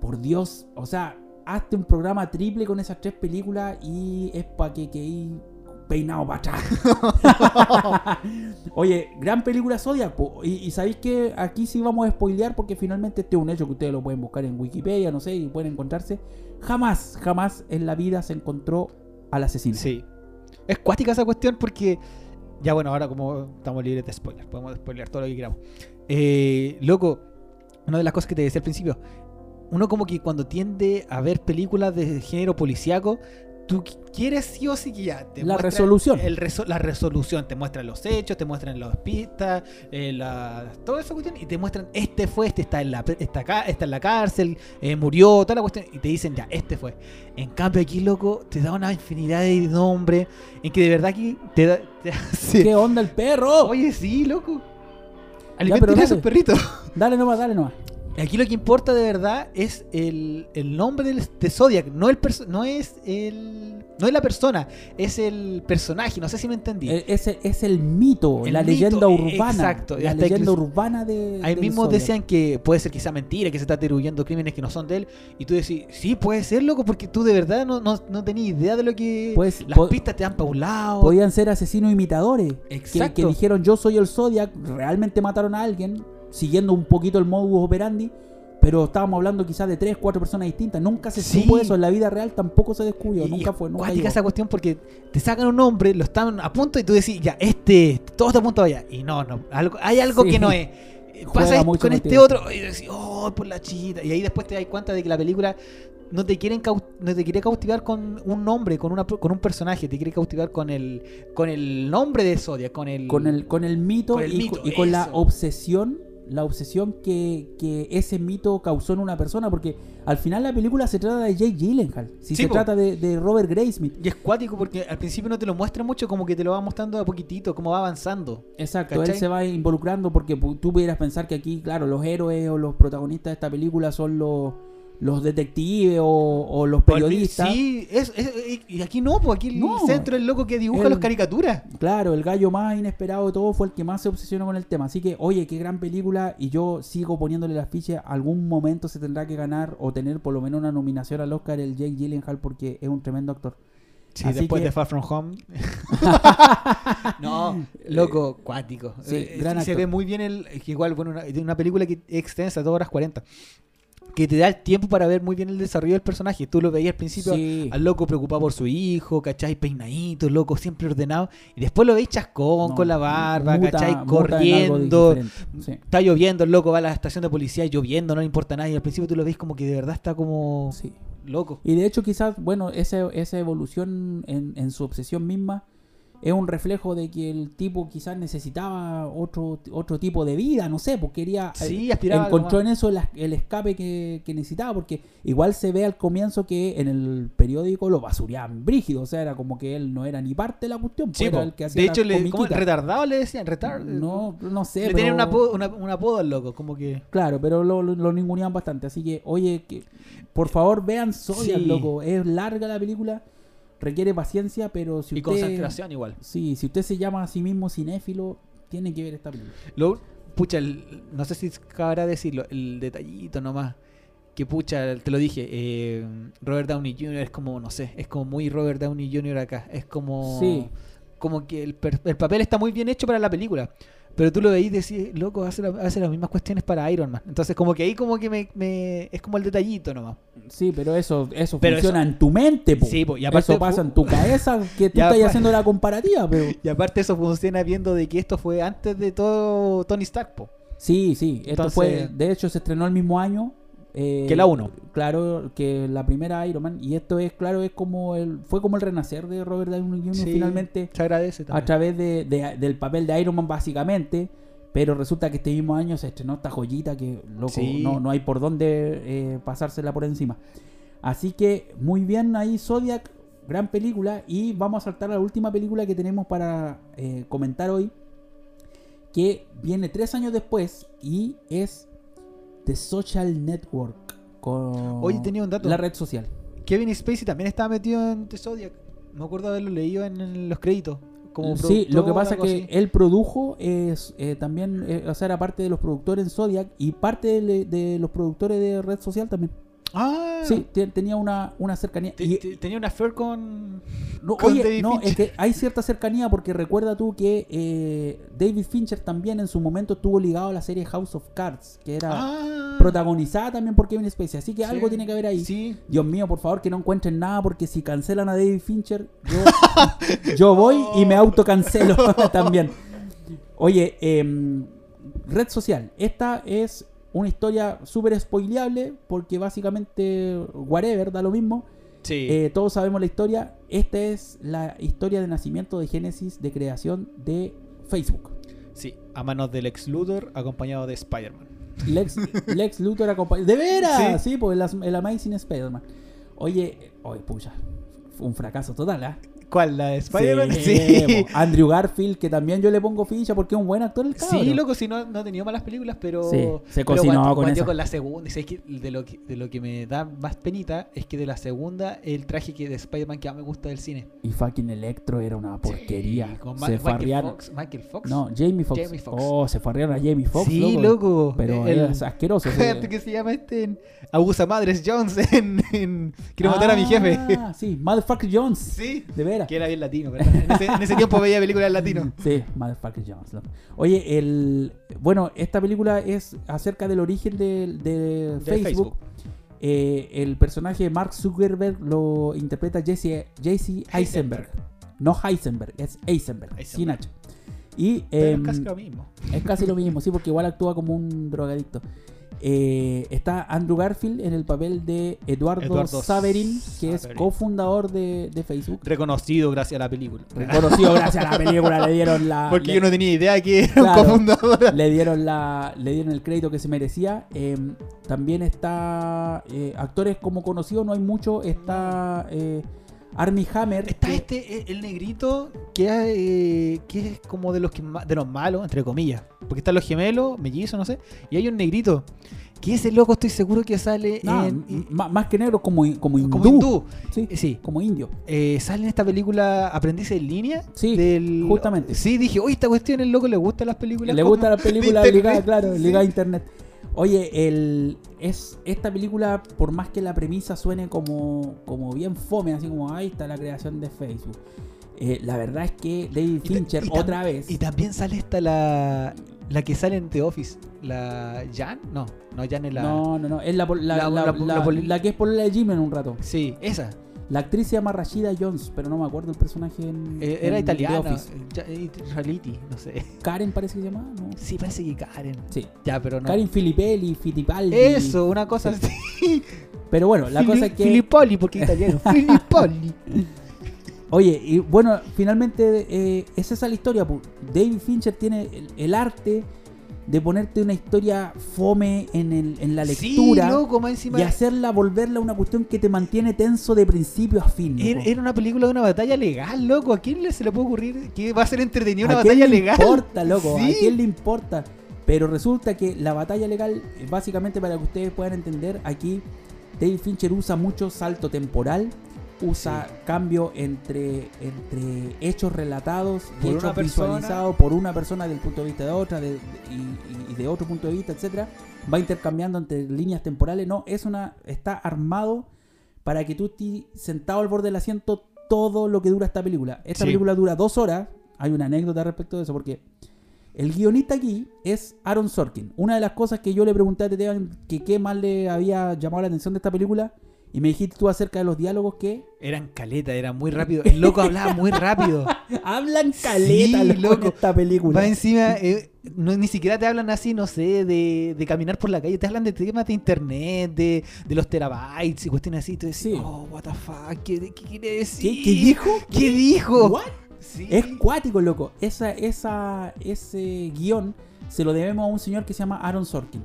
Por Dios, o sea, hazte un programa triple con esas tres películas y es para que quede peinado para atrás. (laughs) Oye, gran película Zodiac. Y, y sabéis que aquí sí vamos a spoilear porque finalmente este es un hecho que ustedes lo pueden buscar en Wikipedia, no sé, y pueden encontrarse. Jamás, jamás en la vida se encontró al asesino.
Sí. Es cuática esa cuestión porque. Ya bueno, ahora como estamos libres de spoilers, podemos spoilear todo lo que queramos. Eh, loco, una de las cosas que te decía al principio, uno como que cuando tiende a ver películas de género policíaco, tú qu- quieres sí o sí que ya te
La resolución.
el reso- la resolución, te muestran los hechos, te muestran las pistas, eh, la- toda esa cuestión, y te muestran, este fue, este está en la, está acá, está en la cárcel, eh, murió, toda la cuestión, y te dicen ya, este fue. En cambio aquí, loco, te da una infinidad de nombres, en que de verdad aquí te da... te hace-
¿Qué onda el perro?
Oye, sí, loco. Alimenten a esos perritos.
Dale nomás, dale nomás.
Aquí lo que importa de verdad es el, el nombre del, de Zodiac, no, el no es el no es la persona, es el personaje, no sé si me entendí.
Eh, es el mito,
El
la
mito,
leyenda
eh,
urbana.
exacto,
La leyenda urbana de.
Ahí mismo
Zodiac.
decían que puede ser quizá mentira, que se está atribuyendo crímenes que no son de él. Y tú decís, sí, puede ser, loco, porque tú de verdad no, no, no tenías idea de lo que...
Pues,
las pistas te dan para un lado.
Podían ser asesinos imitadores. Que,
Exacto.
que dijeron yo soy el Zodiac, realmente mataron a alguien, siguiendo un poquito el modus operandi, pero estábamos hablando quizás de tres, cuatro personas distintas. Nunca se
Sí.
supo eso, en la vida real tampoco se descubrió,
Y-
nunca fue, nunca
esa cuestión porque te sacan un nombre, lo están a punto y tú decís, ya, este, todo está a punto allá. Y no, no, algo, hay algo
Sí.
que no es. (laughs) Pasa con este otro y decís, oh, por la chita. Y ahí después te das cuenta de que la película no te quieren no te quiere cautivar con un nombre, con una con un personaje, te quiere cautivar con el con el nombre de Zodiac, con el
Con el, con el mito,
Con el
y,
mito,
co- y con la obsesión, la obsesión que, que ese mito causó en una persona, porque al final la película se trata de Jake Gyllenhaal, si
Sí,
se
po.
trata de, de Robert Graysmith.
y es cuático porque al principio no te lo muestra mucho, como que te lo va mostrando a poquitito, cómo va avanzando.
Exacto,
¿Cachai?
él se va involucrando porque tú pudieras pensar que aquí, claro, los héroes o los protagonistas de esta película son los, los detectives o, o los periodistas.
Sí, es, es- es- y aquí no, pues aquí
No.
el centro es el loco que dibuja las caricaturas.
Claro, el gallo más inesperado de todo fue el que más se obsesionó con el tema. Así que, oye, qué gran película. Y yo sigo poniéndole las fichas. Algún momento se tendrá que ganar o tener por lo menos una nominación al Oscar el Jake Gyllenhaal porque es un tremendo actor.
Sí,
Así
después
que-
de Far From Home. (laughs) no, loco, cuático.
Sí,
Eh,
gran
se
actor.
ve muy bien el. Igual, bueno, una, película que extensa, 2 horas 40. Que te da el tiempo para ver muy bien el desarrollo del personaje. Tú lo veías al principio
Sí.
al loco preocupado por su hijo, ¿cachai? Peinadito, loco, siempre ordenado. Y después lo veis chascón,
No,
con la barba,
muta-
¿cachai? Corriendo.
Sí.
Está lloviendo, el loco va a la estación de policía lloviendo, no le importa a nadie. Al principio tú lo ves como que de verdad está como
Sí.
loco.
Y de hecho quizás, bueno, ese- esa evolución en, en su obsesión misma es un reflejo de que el tipo quizás necesitaba otro, otro tipo de vida, no sé, porque quería... eh,
Sí, aspiraba
encontró en eso el, escape que, que necesitaba, porque igual se ve al comienzo que en el periódico lo basureaban brígido, o sea, era como que él no era ni parte de la cuestión, pues
Sí,
era
po.
el que hacía
de hecho, le, retardado le decían, retard.
No, no sé,
le
pero...
tenían un apodo, una- un apodo al loco, como que.
Claro, pero lo, lo, lo ninguneaban bastante. Así que, oye, que por favor vean Zodiac,
Sí.
loco. Es larga la película, requiere paciencia, pero si
y
usted.
concentración igual.
Sí, si usted se llama a sí mismo cinéfilo, tiene que ver esta película.
Lo, pucha, el- no sé si cabrá decirlo, el detallito nomás. Que pucha, te lo dije, eh, Robert Downey Jr. es como, no sé, es como muy Robert Downey Jr. acá. Es como.
Sí.
Como que el, el papel está muy bien hecho para la película. Pero tú lo veís y decís, loco, hace, la- hace las mismas cuestiones para Iron Man. Entonces, como que ahí como que me, me- es como el detallito nomás.
Sí, pero eso, eso
Pero
funciona en tu mente, po.
Sí, po, y aparte
eso pasa en tu cabeza que (laughs) tú estás haciendo la comparativa, pero (laughs)
Y aparte eso funciona viendo de que esto fue antes de todo Tony Stark, po.
sí, sí, esto fue, de hecho se estrenó el mismo año eh,
Que la uno.
Claro, que la primera Iron Man y esto es claro, es como el fue como el renacer de Robert Downey Jr.
Sí,
finalmente
Se agradece
a través de, de- del papel de Iron Man básicamente, pero resulta que este mismo año se estrenó esta joyita que loco,
Sí.
no, no hay por dónde eh, pasársela por encima. Así que muy bien ahí Zodiac, gran película y vamos a saltar a la última película que tenemos para eh, comentar hoy, que viene tres años después y es The Social Network. Con
Oye, tenía un dato.
La red social.
Kevin Spacey también estaba metido en The Zodiac. Me acuerdo haberlo leído en, los créditos. Como
sí, lo que pasa es que
así.
él produjo, es, eh, también, eh, o sea, era parte de los productores en Zodiac y parte de, de los productores de Red Social también.
Ah,
Sí, te- tenía una, una cercanía.
te-
Y-
te- tenía una affair con.
no,
con
oye,
David
no,
Fincher.
es que hay cierta cercanía porque recuerda tú que eh, David Fincher también en su momento estuvo ligado a la serie House of Cards, que era
Ah,
protagonizada también por Kevin Spacey. Así que
sí.
algo tiene que ver ahí.
Sí.
Dios mío, por favor, que no encuentren nada porque si cancelan a David Fincher, yo, (laughs) yo voy y me autocancelo (laughs) (laughs) también. Oye, em, red social. Esta es una historia súper spoileable porque básicamente, whatever, da lo mismo.
Sí.
Eh, todos sabemos la historia. Esta es la historia de nacimiento, de génesis, de creación de Facebook.
sí. A manos del ex Luthor acompañado de Spider-Man.
Lex, Lex Luthor acompañado. ¡De veras!
Sí.
Sí, pues el, Amazing Spider-Man. Oye, oye, pucha. Fue un fracaso total, ¿ah?
¿Cuál? ¿La de Spider-Man?
Sí, po. (laughs) Andrew Garfield, que también yo le pongo ficha porque es un buen actor el cabrón.
Sí, loco, si no, no ha tenido malas películas, pero.
Sí, se
pero
cocinó
guante-
con esa.
con la segunda. Y sabes que de, lo que, de lo que me da más penita es que de la segunda, el traje que de Spider-Man que más me gusta del cine.
Y fucking Electro era una porquería.
Sí, con Ma-
se
Michael
farrearon.
Fox. Michael Fox.
No, Jamie Foxx.
Jamie Foxx.
Oh, se farrearon a Jamie Foxx.
sí,
loco.
loco.
Pero
El-
es asqueroso. ese- (laughs)
¿Qué se llama este? En Abusa Madres Jones (laughs) en, en Quiero matar a mi jefe.
Ah, sí, Motherfucker Jones.
sí.
De veras.
Que era bien latino, ¿verdad? En ese, en ese tiempo veía películas en latino. (laughs)
Sí, Motherfucker Jones. Oye, el bueno, esta película es acerca del origen de, de
De
Facebook. Eh, el personaje de Mark Zuckerberg lo interpreta Jesse, Jesse Eisenberg. No Heisenberg, es Eisenberg, sin. H. Y
Pero
em,
es casi lo mismo.
es casi lo mismo, sí, porque igual actúa como un drogadicto. Eh, está Andrew Garfield en el papel de Eduardo,
Eduardo
Saverin, que es cofundador de, de Facebook.
Reconocido gracias a la película.
Reconocido gracias a la película, le dieron la. (laughs)
Porque
le-
yo no tenía idea que era
Claro.
un cofundador.
le dieron la le dieron el crédito que se merecía Eh, también está eh, actores como conocidos no hay mucho está Armie Hammer
Está
que-
este, eh, el negrito, que, eh, que es como de los, que, de los malos, entre comillas. Porque están los gemelos, mellizos, no sé. Y hay un negrito. Que ese loco estoy seguro que sale
no,
en...
más, que negro como, como hindú,
como hindú.
Sí,
Eh, Sí.
como indio
Eh, sale en esta película Aprendiz en línea.
Sí,
del-
justamente.
Sí, dije, oye, esta cuestión, el loco le gustan las películas.
le
como
gusta la
de
película
internet".
ligada claro
Sí.
ligada a internet oye el es esta película por más que la premisa suene como como bien fome así como ahí está la creación de Facebook eh, la verdad es que David Fincher
y
otra vez
Y también sale esta la... La que sale en The Office. La... ¿Jan? No, no, Jan es la...
No, no, no. Es la, la,
La-
la- que es por la Jim en un rato.
Sí, esa.
La actriz se llama Rashida Jones, pero no me acuerdo el personaje en.
Eh, era
en The
italiana. Ya- eh, Israeliti, no sé.
Karen parece que se llama, ¿no?
Sí, parece que Karen.
Sí.
Ya, pero no.
Karen Filippelli, Fittipaldi.
Eso, una cosa
Sí.
así.
Pero bueno, la cosa es que.
Filippoli, porque italiano. (laughs) Filippoli.
Oye, y bueno, finalmente eh, es esa la historia. David Fincher tiene el, el arte de ponerte una historia fome en, el, en la lectura
Sí, loco, más encima.
y hacerla volverla una cuestión que te mantiene tenso de principio a fin.
Era, una película de una batalla legal, loco. ¿A quién le se le puede ocurrir que va a ser entretenida una
¿A
batalla
le
legal?
importa, loco?
Sí.
¿A quién le importa? Pero resulta que la batalla legal, eh, básicamente para que ustedes puedan entender, aquí David Fincher usa mucho salto temporal, usa cambio entre, entre hechos relatados y hechos
persona.
visualizados por una persona desde el punto de vista de otra de- y, y de otro punto de vista, etcétera Va intercambiando entre líneas temporales. No, es una está armado para que tú estés sentado al borde del asiento todo lo que dura esta película. Esta
Sí.
película dura dos horas. Hay una anécdota respecto de eso porque El guionista aquí es Aaron Sorkin. Una de las cosas que yo le pregunté a Teteban que qué más le había llamado la atención de esta película, y me dijiste tú acerca de los diálogos que
Eran caleta, era muy rápido. (laughs) El loco hablaba muy rápido.
hablan caleta
Sí, loco,
esta película.
Va encima, eh, no, ni siquiera te hablan así, no sé, de, de caminar por la calle, te hablan de temas de internet, de, de los terabytes y cuestiones así. Tú decís,
Sí.
oh, what the fuck, ¿qué, qué quiere decir?
¿Qué, qué dijo?
¿Qué dijo?
What?
Sí.
Es cuático, loco. Esa, esa, ese guion se lo debemos a un señor que se llama Aaron Sorkin.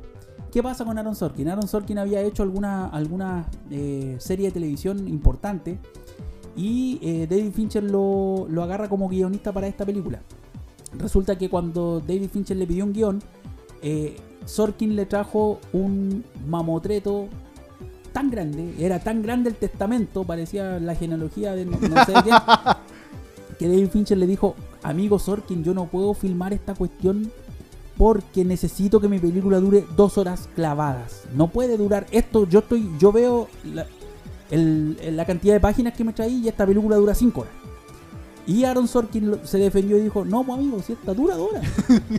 ¿Qué pasa con Aaron Sorkin? Aaron Sorkin había hecho alguna, alguna eh, serie de televisión importante y eh, David Fincher lo, lo agarra como guionista para esta película. Resulta que cuando David Fincher le pidió un guion, eh, Sorkin le trajo un mamotreto tan grande, era tan grande el testamento, parecía la genealogía de no, no sé qué, (laughs) que David Fincher le dijo, amigo Sorkin, yo no puedo filmar esta cuestión porque necesito que mi película dure dos horas clavadas. No puede durar esto. Yo estoy, yo veo la, el- la cantidad de páginas que me traí y esta película dura cinco horas. Y Aaron Sorkin se defendió y dijo, no, pues, amigo, si esta dura.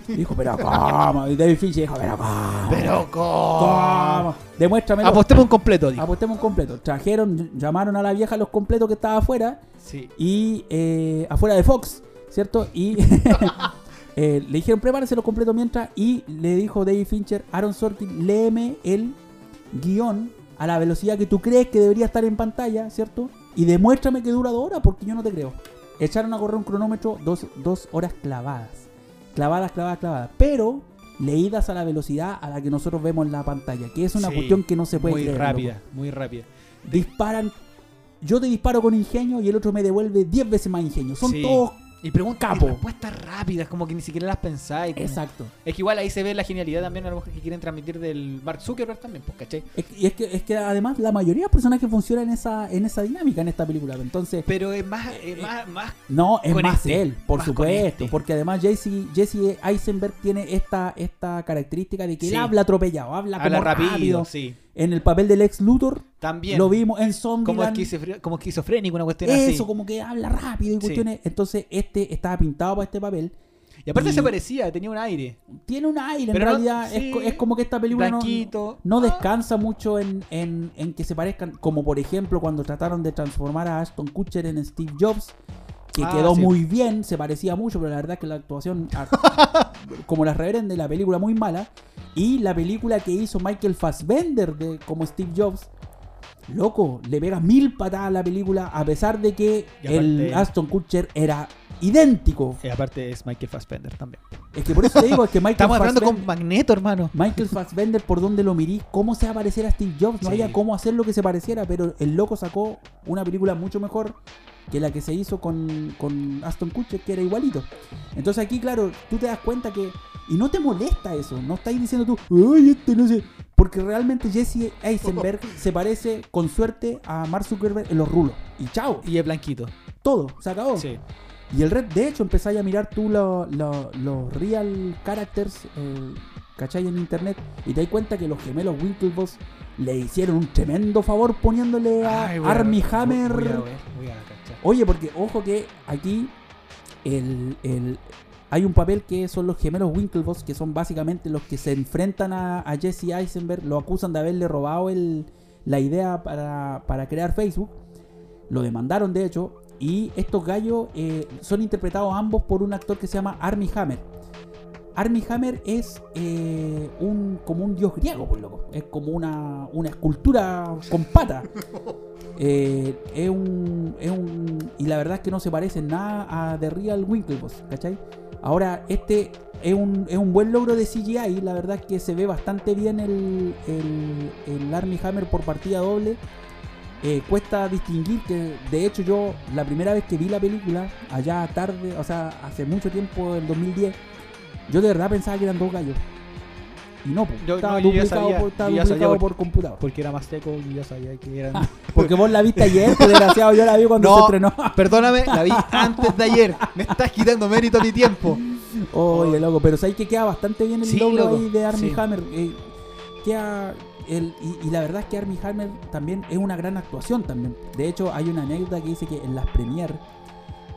Y (laughs) dijo, pero ¿cómo? Y David Fincher dijo, pero ¿cómo?
Pero ¿cómo?
Demuéstramelo.
Apostemos un completo, dijo.
Apostemos un completo. Trajeron, llamaron a la vieja los completos que estaba afuera
Sí.
y eh, afuera de Fox, ¿cierto? Y (laughs) eh, le dijeron prepárese los completos mientras y le dijo David Fincher, Aaron Sorkin, léeme el guion a la velocidad que tú crees que debería estar en pantalla, ¿cierto? Y demuéstrame que dura dos horas porque yo no te creo. Echaron a correr un cronómetro dos, dos horas clavadas. Clavadas, clavadas, clavadas. Pero leídas a la velocidad a la que nosotros vemos en la pantalla, que es una
Sí,
cuestión que no se puede
Muy
creer.
rápida,
loco.
muy rápida.
Disparan. Yo te disparo con ingenio y el otro me devuelve 10 veces más ingenio. Son
Sí.
todos
Y preguntas
Capo.
y respuestas rápidas, como que ni siquiera las pensáis. como-
Exacto.
Es que igual ahí se ve la genialidad también a lo mejor que quieren transmitir del Mark Zuckerberg también, pues, ¿cachai?
Es que, y es que, es que además la mayoría de los personajes funcionan en esa, en esa dinámica en esta película. Entonces,
Pero es más, es más, más
no, es más
este,
él, por
más
supuesto.
este.
Porque además Jesse, Jesse Eisenberg tiene esta, esta característica de que
Sí.
él habla atropellado, habla,
habla
como
rápido,
rápido.
sí.
En el papel del ex Luthor
También.
lo vimos en
como, esquizofre- como esquizofrénico, una cuestión
Eso,
así.
como que habla rápido y
Sí.
cuestiones. Entonces, este estaba pintado para este papel.
Y aparte
y-
se parecía, tenía un aire.
Tiene un aire,
Pero
en
no-
realidad.
sí,
es, es como que esta película no- no
Ah.
descansa mucho en, en- en que se parezcan, como por ejemplo cuando trataron de transformar a Ashton Kutcher en Steve Jobs, que
Ah,
quedó
sí.
muy bien, se parecía mucho, pero la verdad es que la actuación, ah, (laughs) como las reverende, la película muy mala, y la película que hizo Michael Fassbender de, como Steve Jobs, loco, le pega mil patadas a la película, a pesar de que el Ashton Kutcher era idéntico.
Y aparte es Michael Fassbender también.
Es que por eso te digo, es que Michael
Estamos hablando con Magneto, hermano.
Michael Fassbender, por donde lo mirís, cómo se va a parecer a Steve Jobs. No
Sí.
había cómo hacer lo que se pareciera, pero el loco sacó una película mucho mejor que la que se hizo con, con Aston Kutcher, que era igualito. Entonces aquí, claro, tú te das cuenta que... Y no te molesta eso, no estáis diciendo tú, ay, este no sé... Porque realmente Jesse Eisenberg (laughs) se parece, con suerte, a Mark Zuckerberg en los rulos. Y chao,
Y es blanquito.
todo, se acabó.
Sí.
Y el red, de hecho, empezáis a mirar tú lo- lo- los real characters, eh, ¿cachai? En internet, y te das cuenta que los gemelos Winklevoss le hicieron un tremendo favor poniéndole a
Ay, voy a-
Armie
voy-
Hammer.
Voy a voy a.
Oye, porque ojo que aquí el, el- hay un papel que son los gemelos Winklevoss, que son básicamente los que se enfrentan a, Jesse Eisenberg, lo acusan de haberle robado el- la idea para, para crear Facebook, lo demandaron de hecho, y estos gallos eh, son interpretados ambos por un actor que se llama Armie Hammer. Armie Hammer es eh, un, como un dios griego, por loco. Es como una, una escultura con patas. (laughs) Eh, es, un, es un. Y la verdad es que no se parece nada a The Real Winklevoss, ¿cachai? Ahora, este es un, es un buen logro de CGI. La verdad es que se ve bastante bien el, el, el Armie Hammer por partida doble. Eh, cuesta distinguir que, de hecho, yo la primera vez que vi la película, allá tarde, o sea, hace mucho tiempo, en 2010, yo de verdad pensaba que eran dos gallos. Y no, pues,
Yo-
estaba
no, yo
duplicado,
sabía,
por, estaba
yo ya sabía
duplicado
por-
por computador.
Porque era más seco y ya sabía que eran. (laughs)
Porque vos la viste ayer, (laughs) desgraciado, yo la vi cuando
No.
se estrenó. (laughs)
Perdóname, la vi antes de ayer. Me estás quitando mérito a mi tiempo.
Oye, loco, pero sabes que queda bastante bien el
Sí,
logro
loco,
ahí de Armie
sí.
Hammer. eh, queda el, y, y la verdad es que Armie Hammer también es una gran actuación también. De hecho, hay una anécdota que dice que en las premier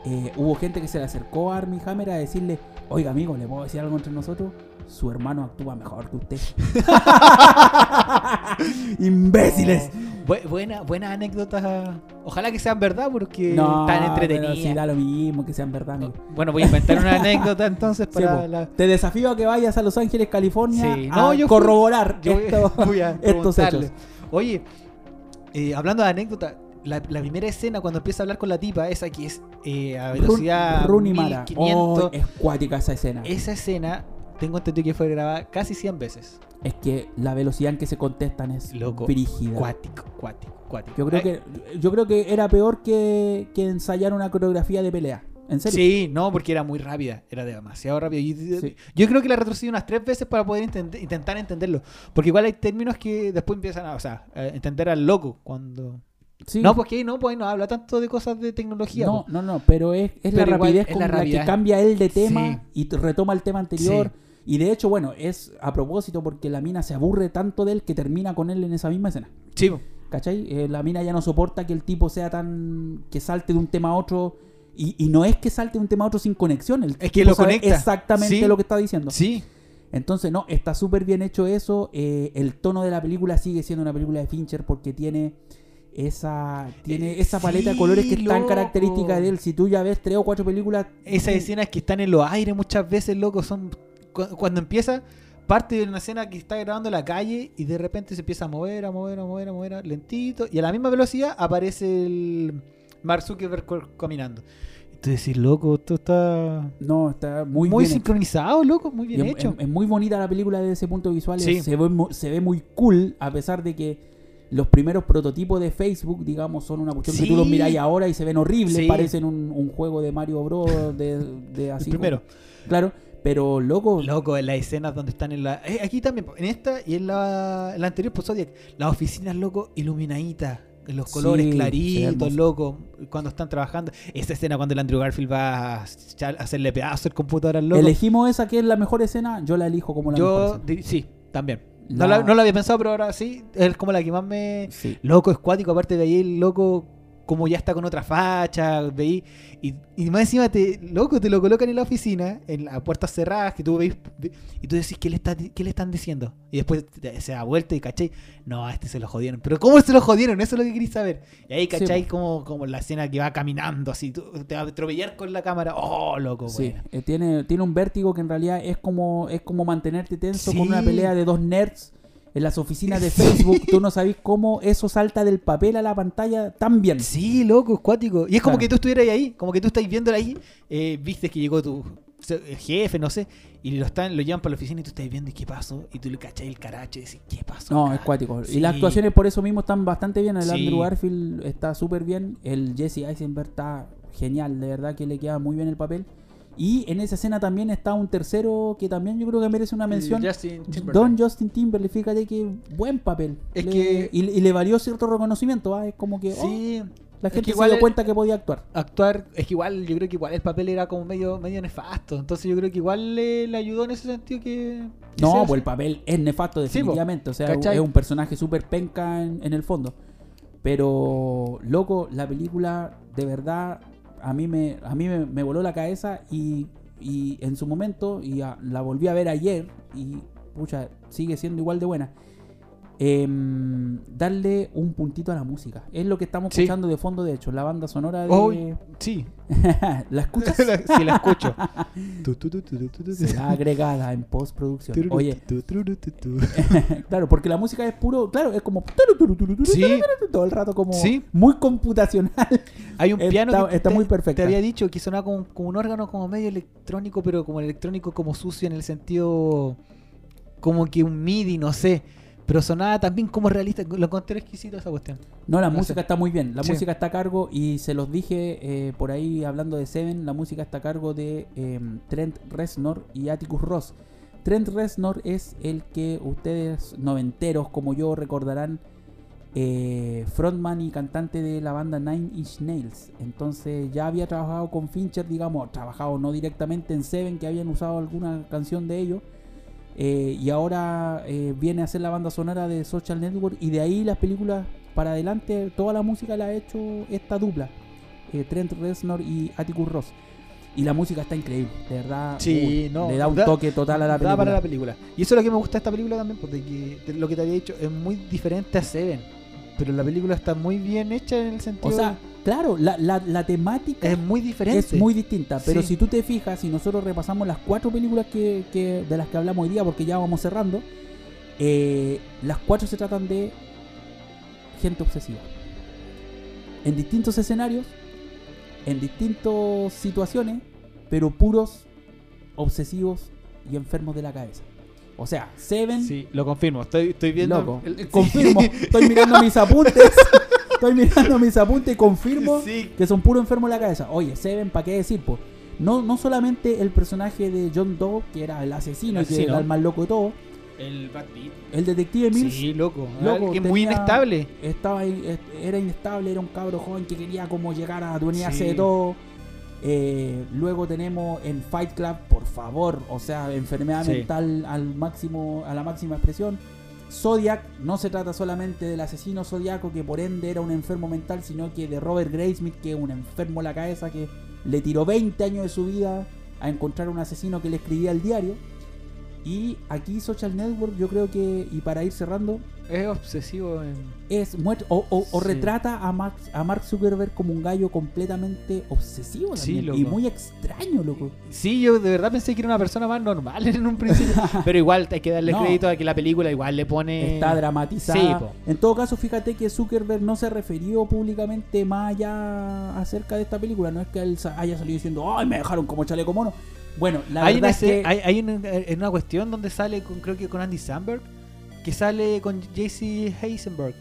eh, hubo gente que se le acercó a Armie Hammer a decirle, oiga amigo, ¿le puedo decir algo entre nosotros? Su hermano actúa mejor que usted. (laughs) ¡Imbéciles!
Bu- buena, buena anécdota. Ojalá que sean verdad porque
No,
están
pero
entretenidas.
si da lo mismo, que sean verdad.
Bueno, voy a inventar una anécdota (laughs) entonces
Sí,
para la.
Te desafío a que vayas a Los Ángeles, California,
Sí.
a
No, yo fui-
corroborar
Yo voy,
esto- (laughs)
voy a
estos hechos.
Oye, eh, hablando de anécdota, la, la primera escena cuando empieza a hablar con la tipa, esa que es eh, a velocidad
Run- Rooney Mara.
1500.
Oh, es cuática esa escena.
Esa escena, tengo entendido que fue grabada casi 100 veces.
Es que la velocidad en que se contestan es
Loco,
brígida.
Cuático, cuático, cuático.
Yo creo
Ay,
que yo creo que era peor que, que ensayar una coreografía de pelea. ¿En serio?
Sí, no, porque era muy rápida, era demasiado rápida.
Sí.
Yo creo que la retrocedí unas tres veces para poder entender- intentar entenderlo. Porque igual hay términos que después empiezan a, o sea, a entender al loco cuando...
Sí.
No, porque ahí no, pues ahí no habla tanto de cosas de tecnología.
no,
po.
no, no, pero es, es la
igual
rapidez
es
con
la
la, que cambia él de tema
Sí.
y retoma el tema anterior. Y de hecho, bueno, es a propósito porque la mina se aburre tanto de él que termina con él en esa misma escena.
Sí.
¿Cachai? Eh, la mina ya no soporta que el tipo sea tan. que salte de un tema a otro. Y, y no es que salte de un tema a otro sin conexión. El
Es que lo conecta.
exactamente
Sí.
lo que está diciendo.
sí.
Entonces, no, está súper bien hecho eso. eh, el tono de la película sigue siendo una película de Fincher porque tiene esa tiene
Eh,
esa paleta de colores que es tan característica de él. Si tú ya ves tres o cuatro películas...
Esas escenas que están en los aires muchas veces, loco, son... cu- Cuando empieza, parte de una escena que está grabando en la calle y de repente se empieza a mover, a mover, a mover, a mover, a- lentito. Y a la misma velocidad aparece el Mark Zuckerberg caminando. Tú decís, loco, esto está
No, está muy,
muy,
bien hecho.
sincronizado, loco, muy bien
es,
hecho.
es- es muy bonita la película desde ese punto visual.
Sí.
Se, ve, se ve muy cool, a pesar de que los primeros prototipos de Facebook, digamos, son una cuestión que tú
Sí.
los miráis ahora y se ven horribles,
Sí.
parecen un, un juego de Mario Bros. de, de así.
el primero.
como- claro, pero loco,
Loco, en las escenas donde están en la. eh, aquí también, en esta y en la, en la anterior, pues Zodiac, las oficinas, loco, iluminaditas. Los colores
Sí,
claritos, loco, cuando están trabajando. Esa escena cuando el Andrew Garfield va a hacerle pedazo al computador al loco.
elegimos esa que es la mejor escena, yo la elijo como la mejor
Yo, di- sí, también. No,
La-
la, no la había pensado, pero ahora sí. Es como la que más me.
Sí.
Loco, escuático. Aparte de ahí, el loco, como ya está con otra facha, veí. Y, y más encima, te, loco, te lo colocan en la oficina, en las puertas cerradas, que tú veis. ve- Y tú decís, ¿qué le, está, ¿qué le están diciendo? Y después se da vuelta y cachai. No, a este se lo jodieron. Pero ¿cómo se lo jodieron? Eso es lo que queréis saber. Y ahí, cachai, como, como la escena que va caminando, así. tú- te va a atropellar con la cámara. Oh, loco,
Sí, eh, tiene, tiene un vértigo que en realidad es como, es como mantenerte tenso
Sí.
con una pelea de dos nerds en las oficinas de (laughs) Facebook. Tú no sabes cómo eso salta del papel a la pantalla tan bien.
Sí, loco, es cuático. Y es como
Claro.
que tú estuvieras ahí, como que tú estás viendo ahí, eh, viste que llegó tu jefe, no sé, y lo están, lo llevan para la oficina y tú estás viendo y qué pasó, y tú le cachai el caracho y decís, ¿qué pasó?
No,
acá?".
es cuático.
Sí.
Y las actuaciones por eso mismo están bastante bien. El
Sí.
Andrew Garfield está súper bien. El Jesse Eisenberg está genial. De verdad que le queda muy bien el papel. Y en esa escena también está un tercero que también yo creo que merece una mención.
Justin.
Don Justin Timberlake, fíjate que buen papel.
Es
Le-
que-
y, y le valió cierto reconocimiento, ¿ah? es como que oh,
Sí,
la
es
gente se dio cuenta que podía actuar.
actuar, es que igual, yo creo que igual el papel era como medio, medio nefasto, entonces yo creo que igual le, le ayudó en ese sentido que... que
No, pues el papel es nefasto
Sí,
definitivamente. o sea,
¿Cachai?
es un personaje súper penca en, en el fondo. Pero, loco, la película de verdad a mí me, a mí me, me voló la cabeza y, y en su momento, y la volví a ver ayer y, pucha, sigue siendo igual de buena. Em, darle un puntito a la música. Es lo que estamos
Sí.
escuchando de fondo, de hecho, la banda sonora de...
Oh, sí, (laughs)
¿La escuchas? (laughs)
sí la escucho. (laughs)
Será agregada en postproducción. Oye, claro, porque la música es puro, claro, es como
Sí.
todo el rato como
Sí.
muy computacional.
Hay un
Está-
piano que
está
te-
muy perfecta.
Te había dicho que sonaba como, como un órgano como medio electrónico, pero como electrónico como sucio en el sentido como que un MIDI, no sé. Pero sonaba también como realista. Lo encontré exquisito esa cuestión.
No, la
No
música
sé.
está muy bien. La
Sí.
música está a cargo y se los dije eh, por ahí hablando de Seven, la música está a cargo de eh, Trent Reznor y Atticus Ross. Trent Reznor es el que ustedes noventeros como yo recordarán eh, frontman y cantante de la banda Nine Inch Nails. Entonces ya había trabajado con Fincher, digamos, trabajado no directamente en Seven, que habían usado alguna canción de ellos. Eh, y ahora eh, viene a hacer la banda sonora de Social Network. Y de ahí las películas para adelante, toda la música la ha hecho esta dupla. eh, Trent Reznor y Atticus Ross. Y la música está increíble, de verdad.
Sí,
uy,
no,
Le da un
da-
toque total a la
Da
película.
para la película. Y eso es lo que me gusta de esta película también, porque que- de lo que te había dicho es muy diferente a Seven. Pero la película está muy bien hecha en el sentido.
O sea, claro, la, la, la temática
es muy diferente.
es muy distinta. Pero
Sí.
si tú te fijas, si nosotros repasamos las cuatro películas que, que- de las que hablamos hoy día, porque ya vamos cerrando, eh, las cuatro se tratan de gente obsesiva. En distintos escenarios, en distintas situaciones, pero puros obsesivos y enfermos de la cabeza. O sea, Seven,
Sí, lo confirmo. Estoy, estoy viendo.
loco,
el- sí.
confirmo, (laughs) estoy mirando mis apuntes, (laughs) estoy mirando mis apuntes y confirmo
Sí.
que son puro enfermos de la cabeza. Oye, Seven, ¿para qué decir? po? No, no solamente el personaje de John Doe, que era el asesino,
El
que
asesino.
era el más loco de todo,
El Brad Pitt.
el detective Mills
Sí, loco.
Loco,
que es muy
tenía-
inestable.
estaba era inestable, era un cabro joven que quería como llegar a adueñarse
Sí.
de todo. Eh, luego tenemos en Fight Club, por favor, o sea, enfermedad
Sí.
mental al máximo, a la máxima expresión. Zodiac no se trata solamente del asesino zodiaco que por ende era un enfermo mental, sino que de Robert Graysmith, que es un enfermo en la cabeza que le tiró 20 años de su vida a encontrar un asesino que le escribía el diario. Y aquí Social Network, yo creo que, y para ir cerrando,
Es obsesivo en.
es muestra- o, o- o
Sí.
retrata a, Max, a Mark Zuckerberg como un gallo completamente obsesivo
Sí,
también,
loco.
y muy extraño, loco.
Sí, yo de verdad pensé que era una persona más normal (laughs) en un principio. pero igual hay que darle (laughs)
No.
crédito a que la película igual le pone.
Está dramatizada.
Sí,
en todo caso, fíjate que Zuckerberg no se refirió públicamente más allá acerca de esta película. No es que él haya salido diciendo, ¡ay, me dejaron como chaleco mono! Bueno, la
hay,
verdad
una,
es que...
hay, hay una, en una cuestión donde sale con, creo que con Andy Samberg, que sale con JC Heisenberg.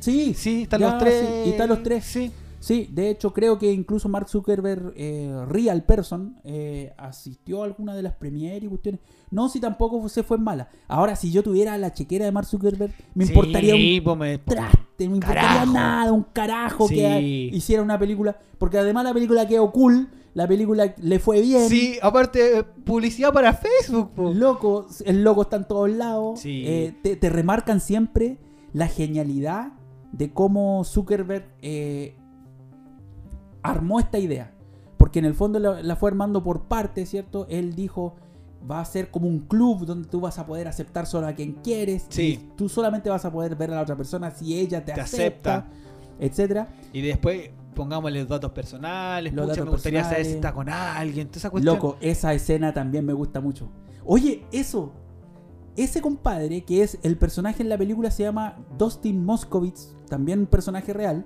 Sí,
Sí, están
Ya,
los tres.
sí, y están los tres.
Sí.
Sí, de hecho creo que incluso Mark Zuckerberg, eh, real person, eh, asistió a alguna de las premieres y cuestiones. No, si tampoco se fue mala. Ahora, si yo tuviera la chequera de Mark Zuckerberg, me
Sí,
importaría un traste, me importaría
Carajo.
nada, un carajo
Sí.
que hiciera una película. Porque además la película quedó cool, la película le fue bien.
Sí, aparte, eh, publicidad para Facebook, po.
Loco, el loco está en todos lados.
Sí.
Eh, te, te remarcan siempre la genialidad de cómo Zuckerberg eh, armó esta idea. Porque en el fondo la, la fue armando por partes, ¿cierto? Él dijo, va a ser como un club donde tú vas a poder aceptar solo a quien quieres.
Sí.
y tú solamente vas a poder ver a la otra persona si ella te,
Te
acepta,
acepta.
etcétera.
Y después pongámosle los datos personales.
Los
pucha,
datos
me gustaría saber
personales.
si está con alguien. Toda esa cuestión.
Loco, esa escena también me gusta mucho. Oye, eso. Ese compadre, que es el personaje en la película, se llama Dustin Moskovitz, también un personaje real.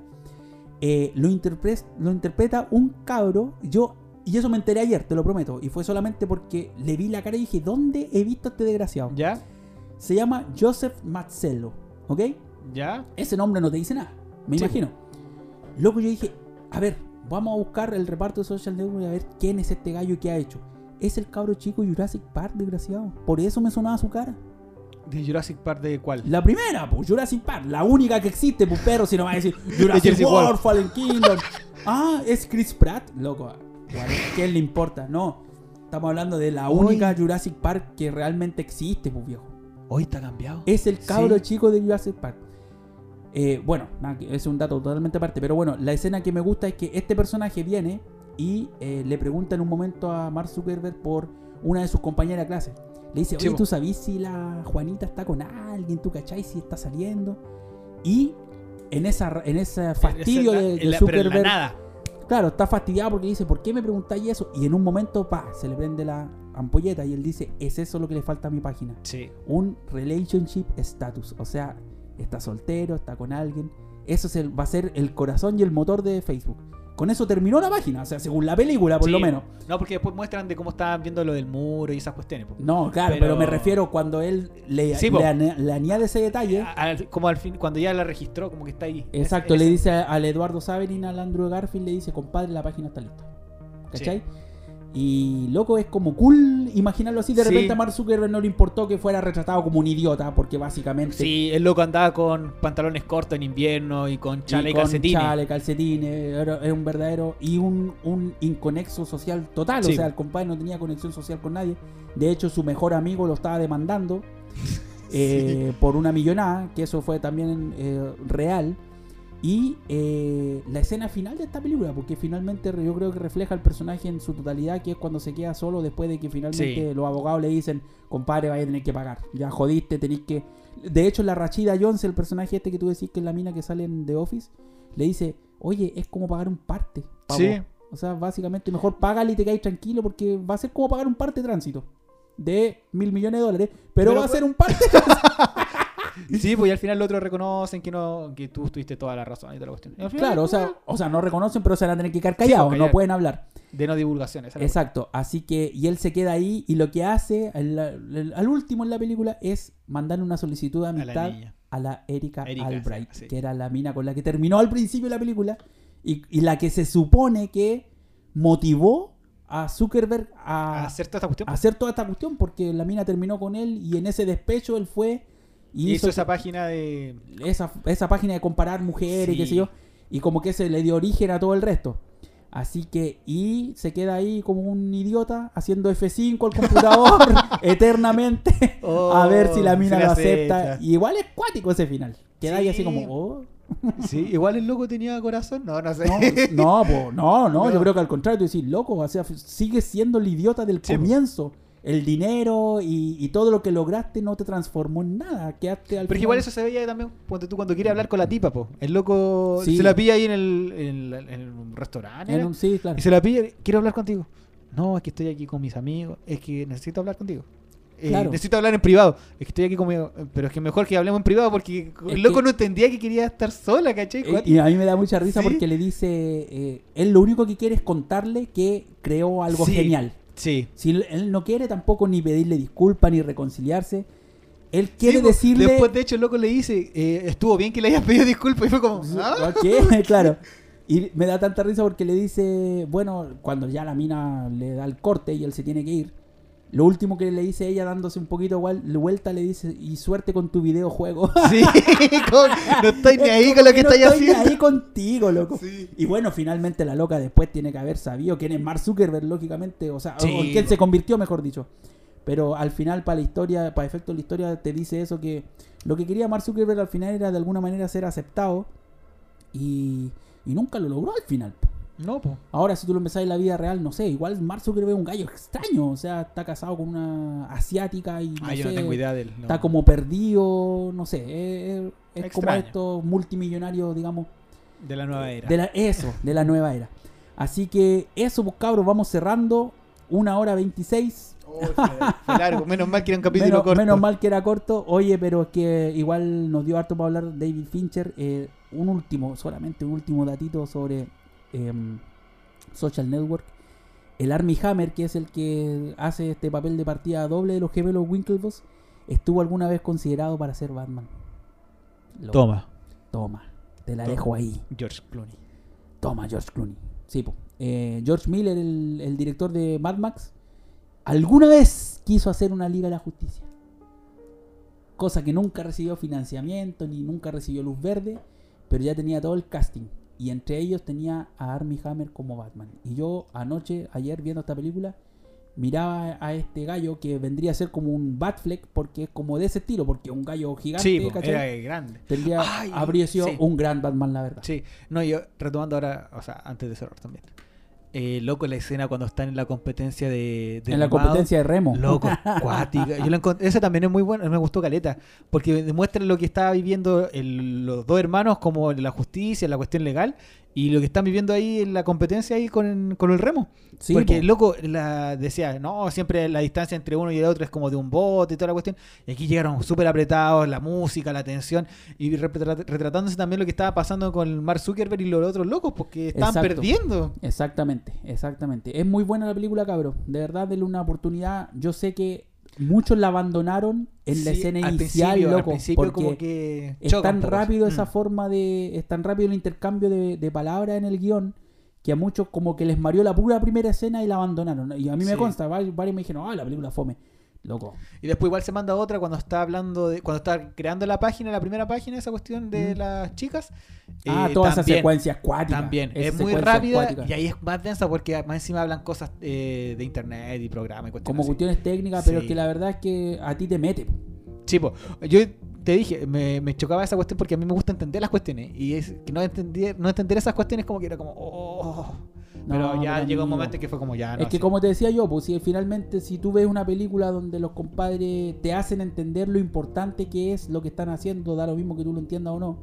eh, lo, interpre- lo interpreta un cabro. Yo, y eso me enteré ayer, te lo prometo. Y fue solamente porque le vi la cara y dije, ¿dónde he visto a este desgraciado?
¿Ya?
Se llama Joseph Mazzello, ¿ok?
¿Ya?
Ese nombre no te dice nada, me
Sí.
imagino. Loco, yo dije, a ver, vamos a buscar el reparto de Social Network y a ver quién es este gallo y qué ha hecho. Es el cabro chico Jurassic Park, desgraciado. Por eso me sonaba su cara.
¿De Jurassic Park de cuál?
La primera, pues, Jurassic Park. La única que existe, pues, perro, si no va a decir (laughs) Jurassic
Jurassic
World,
World.
Fallen Kingdom. Ah, es Chris Pratt. Loco, ¿cuál- ¿quién le importa? No. Estamos hablando de la única Jurassic Park que realmente existe, pues, viejo.
Hoy está cambiado.
Es el cabro
Sí.
chico de Jurassic Park. Eh, bueno, es un dato totalmente aparte. Pero bueno, la escena que me gusta es que este personaje viene y eh, le pregunta en un momento a Mark Zuckerberg por una de sus compañeras de clase. Le dice, oye. ¿tú sabís si la Juanita está con alguien? ¿Tú cachai si está saliendo? Y en esa en ese fastidio de, de
la- pero
Zuckerberg,
nada.
claro, está fastidiado porque dice, ¿por qué me preguntáis eso? Y en un momento, pa, se le prende la ampolleta y él dice, es eso lo que le falta a mi página
Sí.
un relationship status. O sea, está soltero, está con alguien. Eso es el- va a ser el corazón y el motor de Facebook. Con eso terminó la página, o sea, según la película, por
Sí.
lo menos.
No, porque después muestran de cómo estaban viendo lo del muro y esas cuestiones. po.
No, claro, pero,
Pero-
me refiero cuando él le,
Sí,
le, le añade ese detalle.
A- como al fin, cuando ya la registró, como que está ahí.
Exacto,
Es-
le dice al Eduardo Saverin, al Andrew Garfield, le dice, compadre, la página está lista. ¿Cachai? Y loco, es como cool imaginarlo así. De
Sí.
repente a Mark Zuckerberg no le importó que fuera retratado como un idiota, porque básicamente
Sí, el loco andaba con pantalones cortos en invierno y con chale y,
con
calcetines.
chale, calcetines, era, era un verdadero y un, un inconexo social total,
Sí.
o sea, el compadre no tenía conexión social con nadie. De hecho, su mejor amigo lo estaba demandando (laughs) eh, por una millonada, que eso fue también eh, real. Y eh, la escena final de esta película, porque finalmente yo creo que refleja el personaje en su totalidad, que es cuando se queda solo después de que finalmente
Sí.
los abogados le dicen, compadre, vaya a tener que pagar. Ya jodiste, tenéis que... De hecho, la Rachida Jones, el personaje este que tú decís que es la mina que sale en The Office, le dice, oye, es como pagar un parte. pavo".
Sí.
O sea, básicamente mejor págale y te caes tranquilo porque va a ser como pagar un parte de tránsito de mil millones de dólares, pero,
Pero
va a ser un parte. (laughs)
Sí, pues y al final los otros reconocen que no que tú tuviste toda la razón y toda la cuestión. Final,
claro, o sea, o sea, no reconocen, pero se van a tener que quedar callados,
pues,
no
callar.
pueden hablar.
de no divulgación. esa es la
Exacto, así que, y él se queda ahí y lo que hace al último en la película es mandarle una solicitud de amistad
a la niña.
a la Erika,
Erika,
Albright,
sí, sí.
que era la mina con la que terminó al principio la película y, y la que se supone que motivó a Zuckerberg a,
A hacer toda esta cuestión.
a hacer toda esta cuestión porque la mina terminó con él y en ese despecho él fue y
hizo
hizo
esa página de.
esa, esa página de comparar mujeres y qué
Sí.
sé yo, y como que se le dio origen a todo el resto. Así que, y se queda ahí como un idiota haciendo F5 al computador (laughs) eternamente a ver si la
Oh,
mina lo acepta. Y igual es cuático ese final. Queda ahí
Sí.
así como, oh.
Sí, igual el loco tenía corazón. No, no sé.
No, no, po, no, no, (laughs)
No.
yo creo que al contrario, tú decís, loco, o sea, sigue siendo el idiota del
Sí,
comienzo. El dinero y, y todo lo que lograste no te transformó en nada. Quedaste al
Pero
final-
igual eso se veía también ponte tú cuando quiere hablar con la tipa, po. El loco
Sí.
se la pilla ahí en el, en, el- en un restaurante.
En un- sí, claro.
Y se la pilla, quiero hablar contigo. No, es que estoy aquí con mis amigos. Es que necesito hablar contigo. Eh,
Claro.
Necesito hablar en privado. Es que estoy aquí conmigo. Pero es que mejor que hablemos en privado porque
Es
el loco
que-
no entendía que quería estar sola, ¿cachai?
Eh, Y a mí me da mucha risa
Sí.
porque le dice, eh, él lo único que quiere es contarle que creó algo
Sí.
genial.
Sí.
Si él- no quiere tampoco ni pedirle disculpas ni reconciliarse, él quiere
Sí,
decirle...
Después, de hecho, el loco le dice: eh, Estuvo bien que le hayas pedido disculpas. Y fue como: ¿Ah? (laughs)
Claro. Y me da tanta risa porque le dice, bueno, cuando ya la mina le da el corte y él se tiene que ir, lo último que le dice ella dándose un poquito vuelta le dice, y suerte con tu videojuego. (laughs)
Sí, como, no estoy ni ahí con lo que
no
estáis
estoy ni
haciendo.
ahí contigo, loco.
Sí.
Y bueno, finalmente la loca después tiene que haber sabido quién es Mark Zuckerberg, lógicamente. O sea,
Sí,
o en quién se convirtió, mejor dicho. Pero al final, para la historia, para efecto de la historia, te dice eso que lo que quería Mark Zuckerberg al final era de alguna manera ser aceptado. Y, y nunca lo logró al final.
No, po.
Ahora, si tú lo empezás en la vida real, no sé, igual Mark Zuckerberg es un gallo extraño. O sea, está casado con una asiática y no
Ah, yo no tengo idea de él. no.
está como perdido, no sé. Es, como estos multimillonarios, digamos,
De la nueva era.
de la, eso, de la nueva era. Así que eso, pues cabros, vamos cerrando. Una hora 26.
Oh, fue, fue largo. Menos mal que era un capítulo
Menos,
corto.
menos mal que era corto. Oye, pero es que igual nos dio harto para hablar David Fincher. Eh, un último, solamente un último datito sobre em, Social Network. El Army Hammer, que es el que hace este papel de partida doble de los gemelos Winklevoss, estuvo alguna vez considerado para ser Batman. Lo-
Toma.
Toma. Te la
Toma.
dejo ahí.
George Clooney.
Toma, George Clooney. Sí, po. Eh, George Miller, el, el director de Mad Max, alguna vez quiso hacer una Liga de la Justicia. Cosa que nunca recibió financiamiento ni nunca recibió luz verde, pero ya tenía todo el casting. Y entre ellos tenía a Armie Hammer como Batman. Y yo anoche, ayer viendo esta película, miraba a este gallo que vendría a ser como un Batfleck, porque es como de ese estilo, porque un gallo gigante,
Sí, era grande.
Tendría,
Ay,
habría sido
sí.
un gran Batman, la verdad.
Sí, no, yo retomando ahora, o sea, antes de cerrar también. Eh, loco la escena cuando están en la competencia de. de
en la
remado.
competencia de remo.
Loco, (laughs) cuática. Yo la esa también es muy buena, me gustó Caleta, porque demuestra lo que estaba viviendo el- los dos hermanos como la justicia, la cuestión legal, y lo que están viviendo ahí en la competencia ahí con, con el remo.
Sí,
porque
po.
el loco la, decía, no, siempre la distancia entre uno y el otro es como de un bote y toda la cuestión. Y aquí llegaron súper apretados, la música, la tensión, y retratándose también lo que estaba pasando con Mark Zuckerberg y los otros locos, porque estaban
Exacto.
perdiendo.
Exactamente, exactamente. Es muy buena la película, cabrón. De verdad, denle una oportunidad. Yo sé que muchos la abandonaron en la escena
al
inicial,
al
loco. porque
como que
es tan rápido esa
Mm.
forma de. Es tan rápido el intercambio de, de palabras en el guion que a muchos como que les mareó la pura primera escena y la abandonaron. Y a mí me consta, varios, varios me dijeron, ah, la película fome. Loco.
Y después igual se manda otra cuando está hablando de, cuando está creando la página, la primera página, esa cuestión de
Mm.
las chicas.
ah,
eh,
toda esa
también,
secuencia acuática.
También,
esa
es muy rápida
acuática.
y ahí es más densa porque más encima hablan cosas eh, de internet y programa y cuestiones
Como
así.
cuestiones técnicas, pero
Sí.
que la verdad es que a ti te mete.
Sí, po. yo te dije, me, me chocaba esa cuestión porque a mí me gusta entender las cuestiones. Y es que no entender, no entender esas cuestiones como que era como, oh. Pero
No,
ya llegó un momento en que fue como ya, no
es que como te decía yo, pues si finalmente si tú ves una película donde los compadres te hacen entender lo importante que es lo que están haciendo, da lo mismo que tú lo entiendas o no,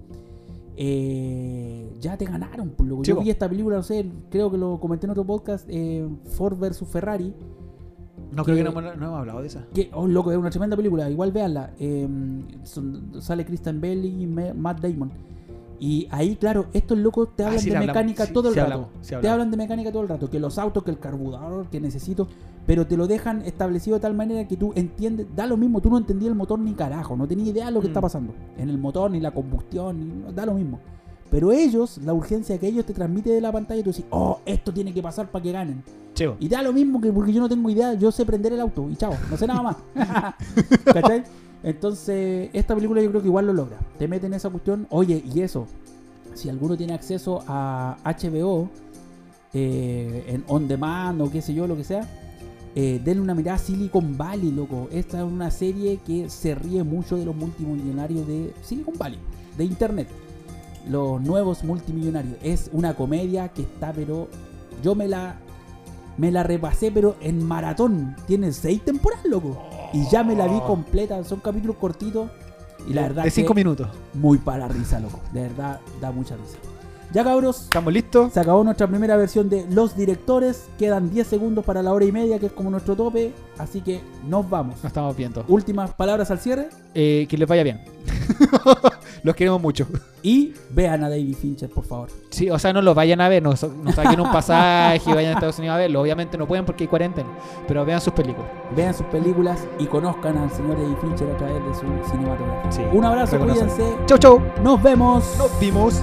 eh, ya te ganaron. Pues, yo vi esta película, no sé, creo que lo comenté en otro podcast, eh, Ford vs Ferrari,
No creo que no, hemos- no hemos hablado de esa.
que, oh loco, es una tremenda película, igual véanla. eh, son- sale Christian Bale y Matt Damon. Y ahí, claro, estos locos te
Ah,
hablan
sí,
de
hablamos,
mecánica
sí,
todo el rato.
hablamos, sí
te hablan de mecánica todo el rato. Que los autos, que el carburador, que necesito. Pero te lo dejan establecido de tal manera que tú entiendes. Da lo mismo, tú no entendías el motor ni carajo. No tenías idea de lo que
Mm.
está pasando. En el motor, ni la combustión, ni, da lo mismo. Pero ellos, la urgencia que ellos te transmiten de la pantalla, tú dices, oh, esto tiene que pasar para que ganen. Y da lo mismo que porque yo no tengo idea, yo sé prender el auto y chao, no sé nada más. (laughs) (laughs) ¿Cachai? Entonces, esta película yo creo que igual lo logra. Te mete en esa cuestión. Oye, y eso, si alguno tiene acceso a HBO, eh, en on demand o qué sé yo, lo que sea, eh, denle una mirada a Silicon Valley, loco. Esta es una serie que se ríe mucho de los multimillonarios de Silicon Valley, de Internet. Los nuevos multimillonarios. Es una comedia que está, pero yo me la me la repasé, pero en maratón. Tiene seis temporadas, loco. Y ya me la vi completa. Son capítulos cortitos. Y la verdad
De cinco
que
minutos.
muy para la risa, loco. De verdad, da mucha risa. Ya cabros,
¿Estamos listos?
se acabó nuestra primera versión de Los Directores. Quedan 10 segundos para la hora y media, que es como nuestro tope. Así que nos vamos.
Nos estamos viendo.
Últimas palabras al cierre.
Eh, que les vaya bien. (laughs) Los queremos mucho.
Y vean a David Fincher, por favor.
Sí, o sea, no los vayan a ver, no, no saquen un pasaje y vayan a Estados Unidos a verlo. Obviamente no pueden porque hay cuarentena, pero vean sus películas.
Vean sus películas y conozcan al señor David Fincher a través de su cinematografía.
Sí,
Un abrazo, cuídense.
Chau, chau.
Nos vemos.
Nos vimos.